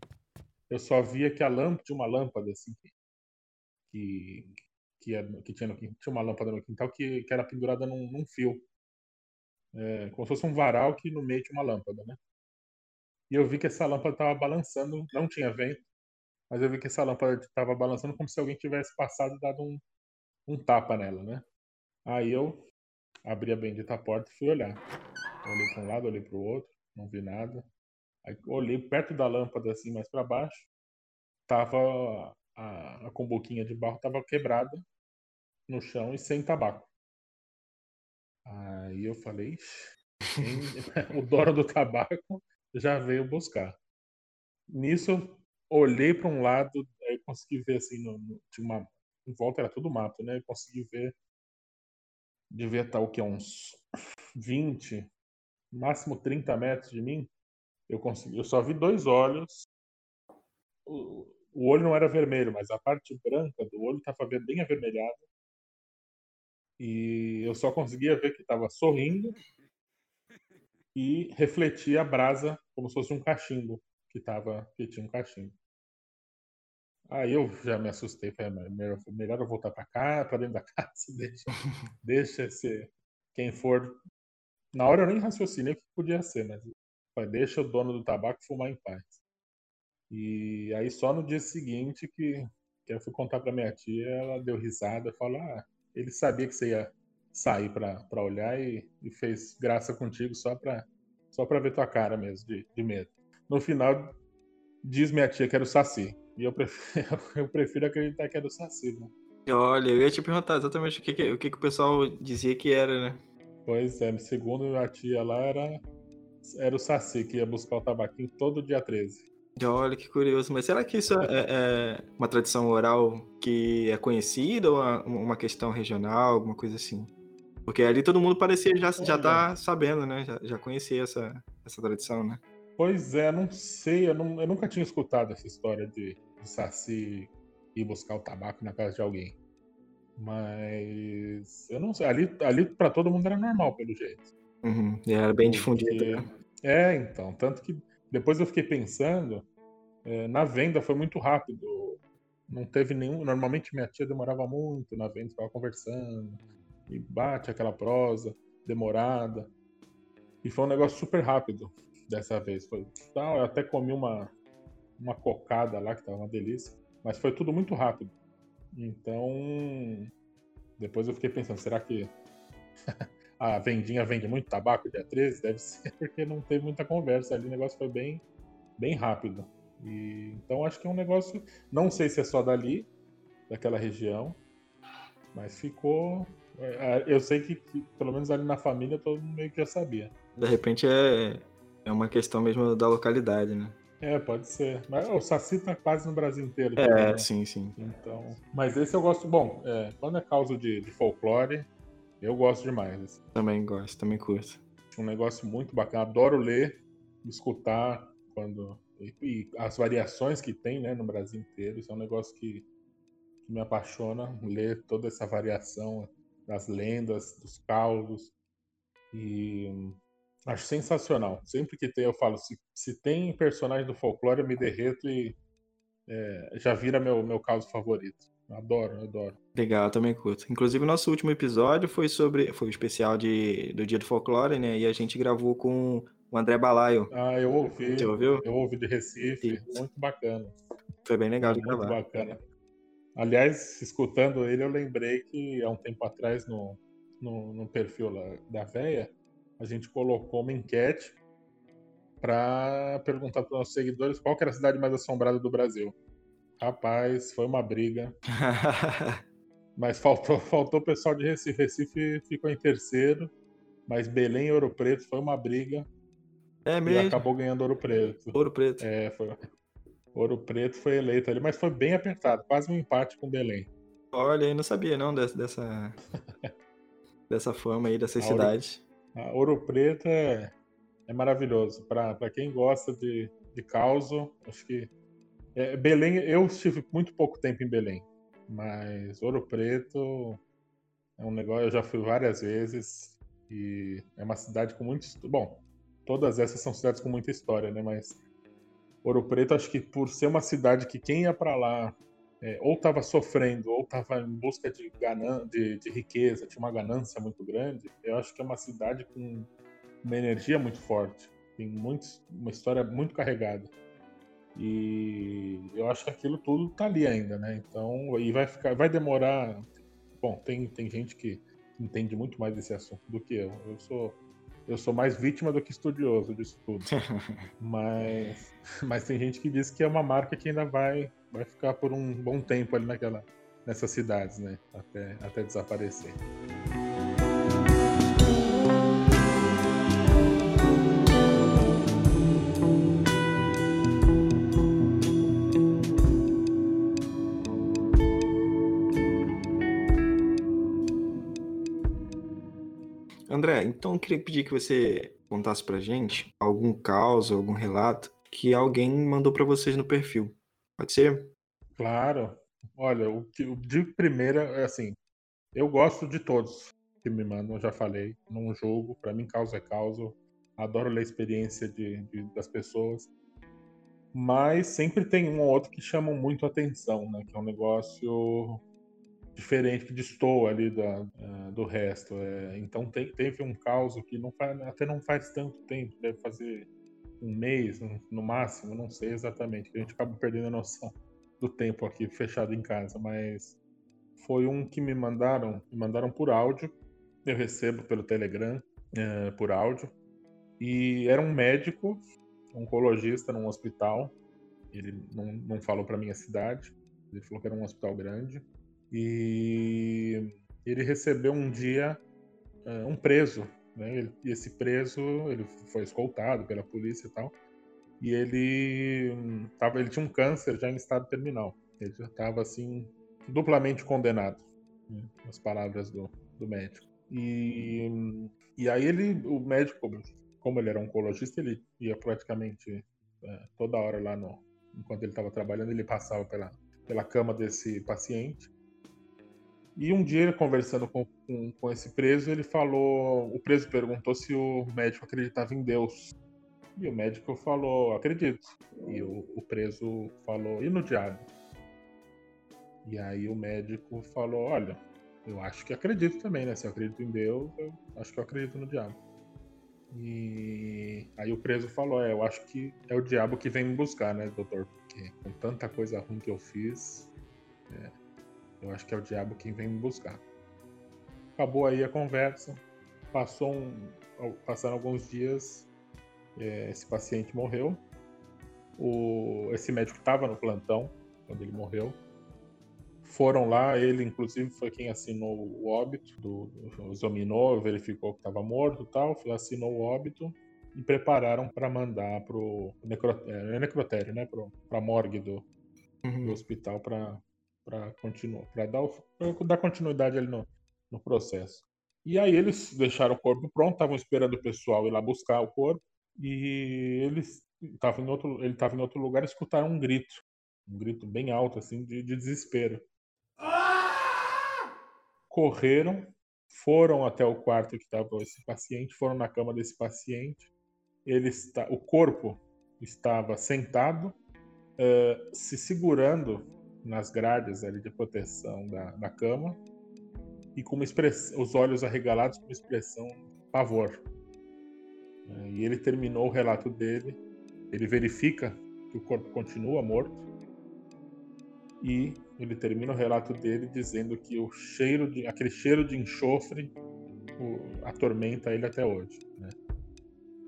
Eu só via que a lâmpada, tinha uma lâmpada assim, que, que, era- que tinha, no tinha uma lâmpada no quintal que, que era pendurada num, num fio. É, como se fosse um varal que no meio tinha uma lâmpada, né? E eu vi que essa lâmpada estava balançando, não tinha vento, mas eu vi que essa lâmpada estava balançando como se alguém tivesse passado e dado um, um tapa nela, né? Aí eu abri a bendita porta e fui olhar. Olhei para um lado, olhei para o outro, não vi nada. Aí olhei perto da lâmpada, assim, mais para baixo, tava a, a cumbuquinha de barro tava quebrada no chão e sem tabaco. Aí eu falei, o dono do tabaco já veio buscar. Nisso eu olhei para um lado, aí consegui ver assim, no, no, tinha uma, em volta era tudo mato, né? Eu consegui ver, devia estar o que, uns 20, máximo 30 metros de mim. Eu consegui, eu só vi dois olhos. O, o olho não era vermelho, mas a parte branca do olho estava bem avermelhada. E eu só conseguia ver que estava sorrindo e refletia a brasa como se fosse um cachimbo que tava que tinha um cachimbo. Aí eu já me assustei, falei, melhor, melhor eu voltar para cá, para dentro da casa, deixa, deixa ser quem for. Na hora eu nem raciocinei o que podia ser, mas falei, deixa o dono do tabaco fumar em paz. E aí só no dia seguinte que, que eu fui contar para minha tia, ela deu risada, falou, ah, ele sabia que você ia sair para olhar e, e, fez graça contigo só para só pra ver tua cara mesmo, de, de medo. No final, diz minha tia que era o Saci. E eu prefiro, eu prefiro acreditar que era o Saci, né? Olha, eu ia te perguntar exatamente o que, que, o que, que o pessoal dizia que era, né? Pois é, segundo a tia lá, era, era o Saci que ia buscar o tabaquinho todo dia 13. Olha que curioso, mas será que isso é, é uma tradição oral que é conhecida ou é uma questão regional, alguma coisa assim? Porque ali todo mundo parecia já, já tá sabendo, né? Já, já conhecia essa, essa tradição, né? Pois é, não sei, eu, não, eu nunca tinha escutado essa história de, de Saci ir buscar o tabaco na casa de alguém. Mas eu não sei, ali, ali para todo mundo era normal, pelo jeito. Uhum, era bem difundido, né? É, então, tanto que depois eu fiquei pensando, é, na venda foi muito rápido. Não teve nenhum. Normalmente minha tia demorava muito na venda, ficava conversando, e bate aquela prosa demorada. E foi um negócio super rápido dessa vez. Foi, eu até comi uma, uma cocada lá, que tava uma delícia, mas foi tudo muito rápido. Então, depois eu fiquei pensando, será que a vendinha vende muito tabaco dia 13? Deve ser porque não teve muita conversa ali, o negócio foi bem, bem rápido. E, então acho que é um negócio, não sei se é só dali, daquela região, mas ficou. É, eu sei que, pelo menos ali na família, todo mundo meio que já sabia. De repente é, é uma questão mesmo da localidade, né? É, pode ser. Mas o Saci tá quase no Brasil inteiro. É, também, né? sim, sim. Então, mas esse eu gosto. Bom, é, quando é causa de, de, folclore, eu gosto demais. Assim. Também gosto, também curto. Um negócio muito bacana. Adoro ler, escutar quando. E, e as variações que tem né, no Brasil inteiro. Isso é um negócio que, que me apaixona. Ler toda essa variação das lendas, dos causos. E Acho sensacional. Sempre que tem, eu falo, se, se tem personagem do folclore, eu me derreto e é, já vira meu, meu caso favorito. Adoro, adoro. Legal, também curto. Inclusive, o nosso último episódio foi sobre. Foi o especial de, do Dia do Folclore, né? E a gente gravou com o André Balaio. Ah, eu ouvi. Você ouviu? Eu ouvi de Recife. Isso. Muito bacana. Foi bem legal de muito gravar. Muito bacana. Aliás, escutando ele, eu lembrei que há um tempo atrás, no, no, no perfil lá da véia, a gente colocou uma enquete para perguntar para os nossos seguidores qual era a cidade mais assombrada do Brasil. Rapaz, foi uma briga. mas faltou faltou o pessoal de Recife. Recife ficou em terceiro, mas Belém e Ouro Preto foi uma briga. É mesmo? E acabou ganhando Ouro Preto. Ouro Preto. É, foi. Ouro Preto foi eleito ali, mas foi bem apertado, quase um empate com Belém. Olha, eu não sabia não dessa dessa, fama aí dessa cidade. A Ouro Preto é, é maravilhoso. Para quem gosta de, de caos, acho que. É, Belém, eu estive muito pouco tempo em Belém, mas Ouro Preto é um negócio. Eu já fui várias vezes e é uma cidade com muito. Bom, todas essas são cidades com muita história, né? Mas Ouro Preto, acho que por ser uma cidade que quem ia para lá é, ou estava sofrendo, ou estava em busca de, ganan de, de, riqueza, tinha uma ganância muito grande, eu acho que é uma cidade com uma energia muito forte, tem muitos, uma história muito carregada. E eu acho que aquilo tudo tá ali ainda, né? Então, e vai ficar, vai demorar. Bom, tem, tem gente que entende muito mais desse assunto do que eu. Eu sou eu sou mais vítima do que estudioso disso tudo. mas, mas tem gente que diz que é uma marca que ainda vai vai ficar por um bom tempo ali naquela, nessas cidades, né? Até, até desaparecer. André, então eu queria pedir que você contasse pra gente algum caso, algum relato que alguém mandou para vocês no perfil. Pode ser? Claro. Olha, o que de primeira é assim, eu gosto de todos que me mandam, já falei, num jogo, para mim causa é causa. Adoro ler a experiência de, de, das pessoas. Mas sempre tem um ou outro que chamam muito atenção, né? Que é um negócio diferente, que destoa ali da, uh, do resto. É, então tem, teve um caos que não faz, até não faz tanto tempo, deve fazer um mês no máximo, não sei exatamente, que a gente acaba perdendo a noção do tempo aqui fechado em casa, mas foi um que me mandaram, me mandaram por áudio, eu recebo pelo Telegram uh, por áudio, e era um médico, oncologista num hospital, ele não, não falou para minha cidade, ele falou que era um hospital grande, e ele recebeu um dia uh, um preso, né? Ele, e esse preso ele foi escoltado pela polícia e tal, e ele tava, ele tinha um câncer já em estado terminal. Ele já estava assim duplamente condenado, né? as palavras do, do médico. E, e aí ele, o médico, como ele era oncologista, ele ia praticamente é, toda hora lá no, enquanto ele estava trabalhando, ele passava pela, pela cama desse paciente e um dia, conversando com, com, com, esse preso, ele falou. O preso perguntou se o médico acreditava em Deus. E o médico falou: acredito. E o, o preso falou: e no diabo? E aí o médico falou: olha, eu acho que acredito também, né? Se eu acredito em Deus, eu acho que eu acredito no diabo. E aí o preso falou: é, eu acho que é o diabo que vem me buscar, né, doutor? Porque com tanta coisa ruim que eu fiz. É, eu acho que é o diabo quem vem me buscar. Acabou aí a conversa. Passou um, passaram alguns dias. É, esse paciente morreu. O, esse médico estava no plantão quando ele morreu. Foram lá, ele inclusive foi quem assinou o óbito, do, examinou, verificou que estava morto e tal, assinou o óbito e prepararam para mandar para o necrotério, necrotério, né, para a morgue do, uhum. do hospital para para continuar, para dar, dar continuidade ali no, no processo. E aí eles deixaram o corpo pronto, estavam esperando o pessoal ir lá buscar o corpo e eles estavam em outro, ele estava em outro lugar, escutaram um grito, um grito bem alto assim de, de desespero. Correram, foram até o quarto que estava esse paciente, foram na cama desse paciente. Ele está, o corpo estava sentado, uh, se segurando nas grades ali de proteção da, da cama e com os olhos arregalados com uma expressão pavor. É, e ele terminou o relato dele, ele verifica que o corpo continua morto e ele termina o relato dele dizendo que o cheiro de aquele cheiro de enxofre o, atormenta ele até hoje, né?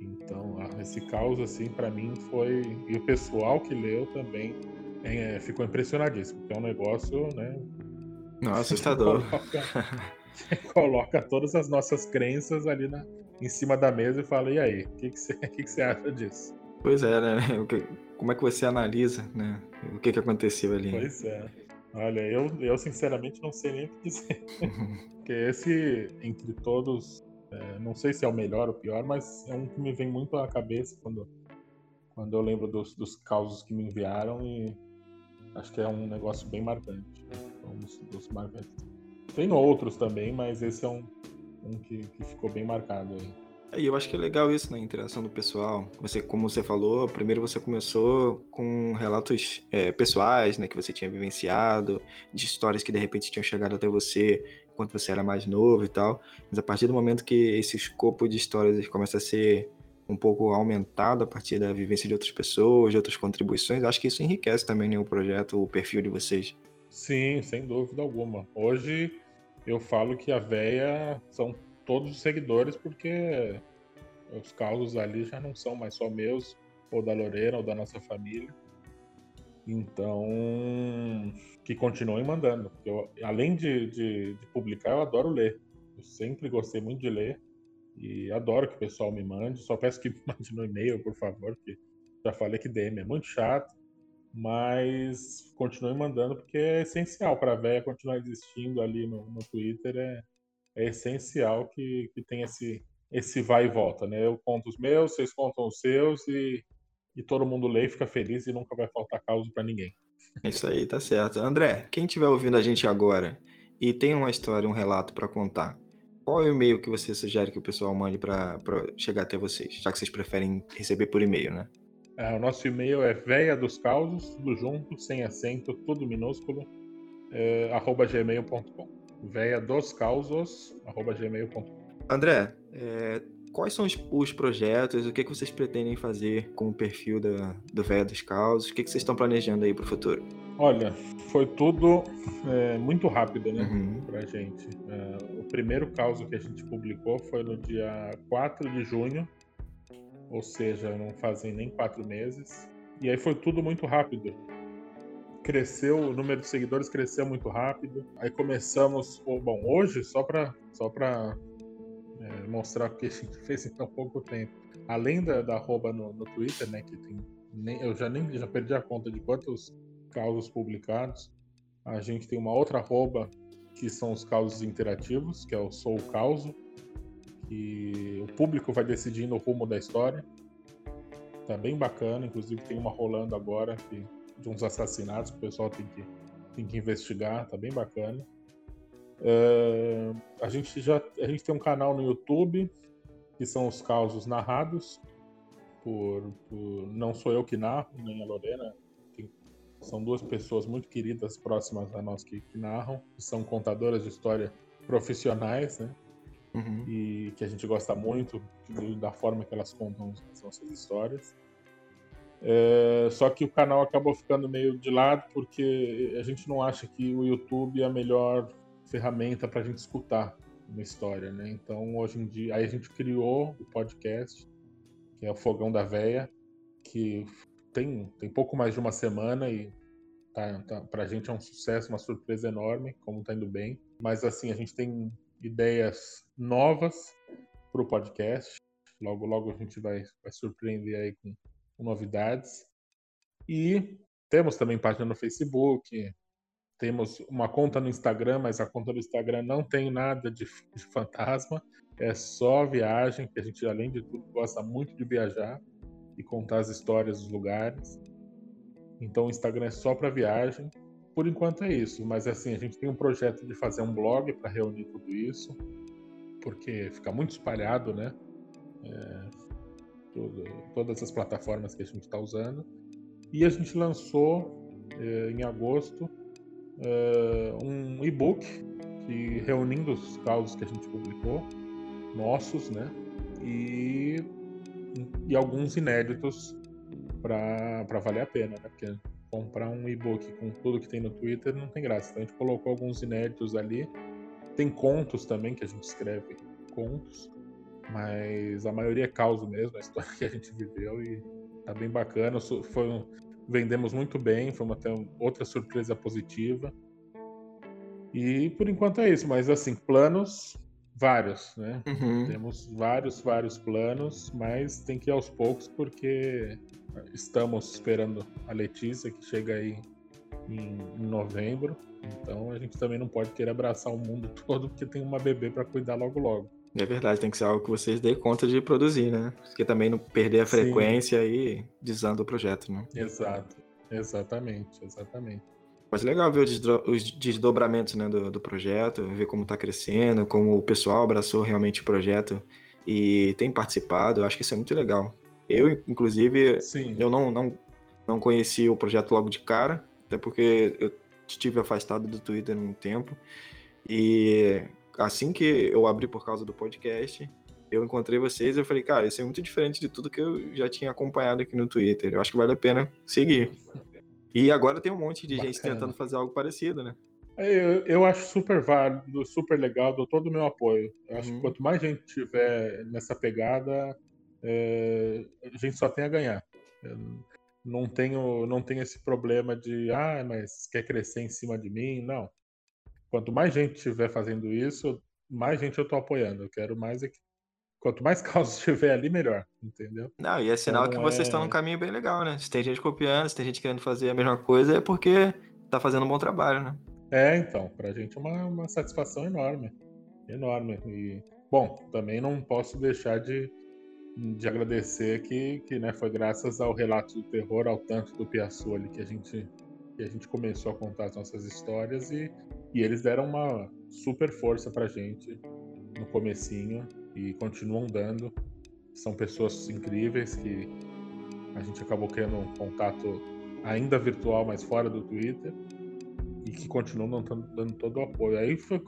Então, esse caos assim para mim foi e o pessoal que leu também é, ficou impressionadíssimo. É um negócio, né? Nossa, assustador. Coloca, coloca, todas as nossas crenças ali na, em cima da mesa e fala, e aí, o que, que, você, que, que você acha disso? Pois é, né? Como é que você analisa, né? O que, que aconteceu ali? Pois é. Olha, eu, eu sinceramente não sei nem o que dizer. Porque esse, entre todos, é, não sei se é o melhor ou o pior, mas é um que me vem muito à cabeça quando, quando eu lembro dos, dos causos que me enviaram e Acho que é um negócio bem marcante. Marcantes. Tem outros também, mas esse é um, um que, que ficou bem marcado aí. E eu acho que é legal isso né? interação do pessoal. Você, como você falou, primeiro você começou com relatos é, pessoais, né, que você tinha vivenciado, de histórias que de repente tinham chegado até você quando você era mais novo e tal. Mas a partir do momento que esse escopo de histórias começa a ser um pouco aumentado a partir da vivência de outras pessoas, de outras contribuições. Acho que isso enriquece também né, o projeto, o perfil de vocês. Sim, sem dúvida alguma. Hoje eu falo que a véia são todos os seguidores porque os causos ali já não são mais só meus, ou da Lorena, ou da nossa família. Então, que continuem mandando. Eu, além de, de, de publicar, eu adoro ler. Eu sempre gostei muito de ler. E adoro que o pessoal me mande. Só peço que mande no e-mail, por favor, que já falei que DM é muito chato. Mas continue mandando, porque é essencial para a véia continuar existindo ali no, no Twitter. É, é essencial que, que tenha esse, esse vai e volta, né? Eu conto os meus, vocês contam os seus e, e todo mundo lê e fica feliz e nunca vai faltar causa para ninguém. Isso aí, tá certo. André, quem estiver ouvindo a gente agora e tem uma história, um relato para contar, qual é o e-mail que você sugere que o pessoal mande para chegar até vocês? Já que vocês preferem receber por e-mail, né? É, o nosso e-mail é veia dos causos, tudo junto, sem acento, tudo minúsculo, é, arroba gmail.com. Veia dos causos, arroba gmail.com. André, é, quais são os, os, projetos, o que, que vocês pretendem fazer com o perfil da, do Veia dos Causos? O que, que vocês estão planejando aí para o futuro? Olha, foi tudo é, muito rápido, né, uhum. pra gente. É, o primeiro caso que a gente publicou foi no dia 4 de junho ou seja, não fazem nem quatro meses. E aí foi tudo muito rápido. Cresceu, o número de seguidores cresceu muito rápido. Aí começamos, bom, hoje, só para só pra, é, mostrar o que a gente fez em tão pouco tempo. Além da, da arroba no, no Twitter, né, que tem, nem, eu já nem já perdi a conta de quantos causos publicados. A gente tem uma outra arroba que são os causos interativos, que é o Sou Causo e o público vai decidindo o rumo da história. Tá bem bacana, inclusive tem uma rolando agora que, de uns assassinatos que o pessoal tem que, tem que investigar, tá bem bacana. Uh, a gente já a gente tem um canal no YouTube que são os causos narrados por, por não sou eu que narro nem a Lorena são duas pessoas muito queridas próximas a nós que, que narram são contadoras de história profissionais né uhum. e que a gente gosta muito da forma que elas contam as nossas histórias. É, só que o canal acabou ficando meio de lado porque a gente não acha que o YouTube é a melhor ferramenta para a gente escutar uma história, né? Então hoje em dia aí a gente criou o podcast que é o Fogão da Véia, que tem, tem pouco mais de uma semana e tá, tá, pra gente é um sucesso, uma surpresa enorme, como tá indo bem. Mas assim, a gente tem ideias novas para o podcast. Logo, logo a gente vai, vai surpreender aí com, com novidades. E temos também página no Facebook, temos uma conta no Instagram, mas a conta do Instagram não tem nada de, de, fantasma, é só viagem, que a gente, além de tudo, gosta muito de viajar e contar as histórias dos lugares. Então o Instagram é só para viagem por enquanto é isso, mas assim, a gente tem um projeto de fazer um blog para reunir tudo isso, porque fica muito espalhado, né? É, tudo, todas as plataformas que a gente está usando. E a gente lançou é, em agosto é, um e-book que reunindo os causos que a gente publicou, nossos, né? E, e alguns inéditos para valer a pena, né? Porque comprar um e-book com tudo que tem no Twitter não tem graça. Então a gente colocou alguns inéditos ali. Tem contos também que a gente escreve contos, mas a maioria é causa mesmo, a história que a gente viveu e tá bem bacana. Foi um, vendemos muito bem, foi uma até outra surpresa positiva. E por enquanto é isso, mas assim, planos vários, né? Uhum. Temos vários, vários planos, mas tem que ir aos poucos porque estamos esperando a Letícia, que chega aí em, em novembro. Então a gente também não pode querer abraçar o mundo todo porque tem uma bebê para cuidar logo logo. É verdade, tem que ser algo que vocês dêem conta de produzir, né? Porque também não perder a frequência Sim. e desanda o projeto, né? Exato, exatamente, exatamente. Mas legal ver os desdobramentos né, do, do projeto, ver como está crescendo, como o pessoal abraçou realmente o projeto e tem participado. Eu acho que isso é muito legal. Eu, inclusive, Sim. eu não, não, não conheci o projeto logo de cara, até porque eu estive afastado do Twitter um tempo. E assim que eu abri por causa do podcast, eu encontrei vocês e eu falei, cara, isso é muito diferente de tudo que eu já tinha acompanhado aqui no Twitter. Eu acho que vale a pena seguir. E agora tem um monte de Bacana. gente tentando fazer algo parecido, né? É, eu, eu acho super válido, super legal, dou todo o meu apoio. Eu acho que uhum. quanto mais gente tiver nessa pegada, é, a gente só tem a ganhar. Eu não tenho, não tenho esse problema de, ah, mas quer crescer em cima de mim? Não. Quanto mais gente estiver fazendo isso, mais gente eu tô apoiando. Eu quero mais é que quanto mais causas tiver ali, melhor, entendeu? Não, e é sinal então, que vocês é... estão num caminho bem legal, né? Se tem gente copiando, se tem gente querendo fazer a mesma coisa, é porque tá fazendo um bom trabalho, né? É, então, pra gente é uma, uma satisfação enorme. enorme. E, bom, também não posso deixar de, de agradecer que, que né, foi graças ao relato do terror, ao tanto do Piaçu ali que a gente que a gente começou a contar as nossas histórias e, e eles deram uma super força pra gente no comecinho e continuam dando. São pessoas incríveis que a gente acabou criando um contato ainda virtual, mas fora do Twitter e que continuam dando, dando todo o apoio. Aí foi,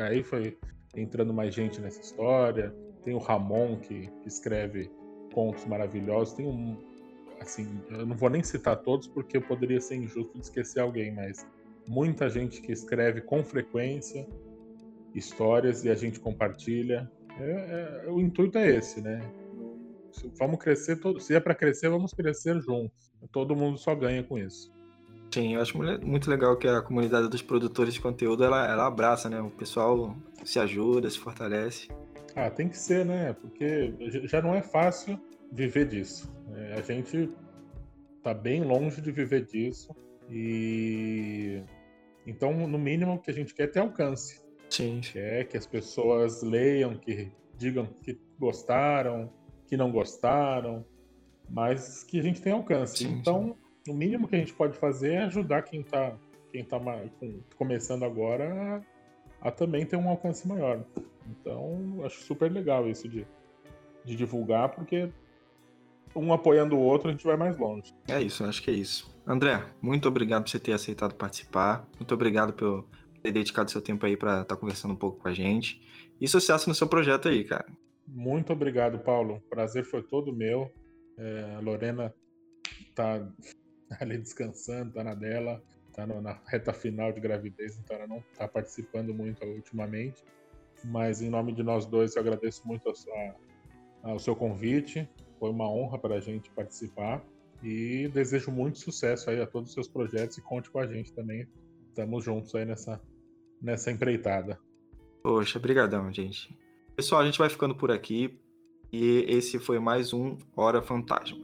aí foi entrando mais gente nessa história. Tem o Ramon que, escreve contos maravilhosos. Tem um, assim, eu não vou nem citar todos porque eu poderia ser injusto de esquecer alguém, mas muita gente que escreve com frequência histórias e a gente compartilha. É, é, o intuito é esse, né? Vamos crescer, todo, se é para crescer, vamos crescer juntos. Todo mundo só ganha com isso. Sim, eu acho muito legal que a comunidade dos produtores de conteúdo ela, ela abraça, né? O pessoal se ajuda, se fortalece. Ah, tem que ser, né? Porque já não é fácil viver disso. É, a gente tá bem longe de viver disso e então no mínimo que a gente quer é ter alcance. Sim. Quer que as pessoas leiam, que digam que gostaram, que não gostaram, mas que a gente tenha alcance. Sim, então, sim. o mínimo que a gente pode fazer é ajudar quem está quem tá começando agora a, a também ter um alcance maior. Então, acho super legal isso de, de divulgar, porque um apoiando o outro, a gente vai mais longe. É isso, acho que é isso. André, muito obrigado por você ter aceitado participar. Muito obrigado por ter dedicado seu tempo aí para estar tá conversando um pouco com a gente. E sucesso no seu projeto aí, cara. Muito obrigado, Paulo. O prazer foi todo meu. É, a Lorena tá ali descansando, tá na dela, tá no, na reta final de gravidez, então ela não tá participando muito ultimamente. Mas em nome de nós dois, eu agradeço muito a sua, seu convite. Foi uma honra para a gente participar e desejo muito sucesso aí a todos os seus projetos e conte com a gente também. Estamos juntos aí nessa, nessa empreitada. Poxa, brigadão, gente. Pessoal, a gente vai ficando por aqui e esse foi mais um Hora Fantasma.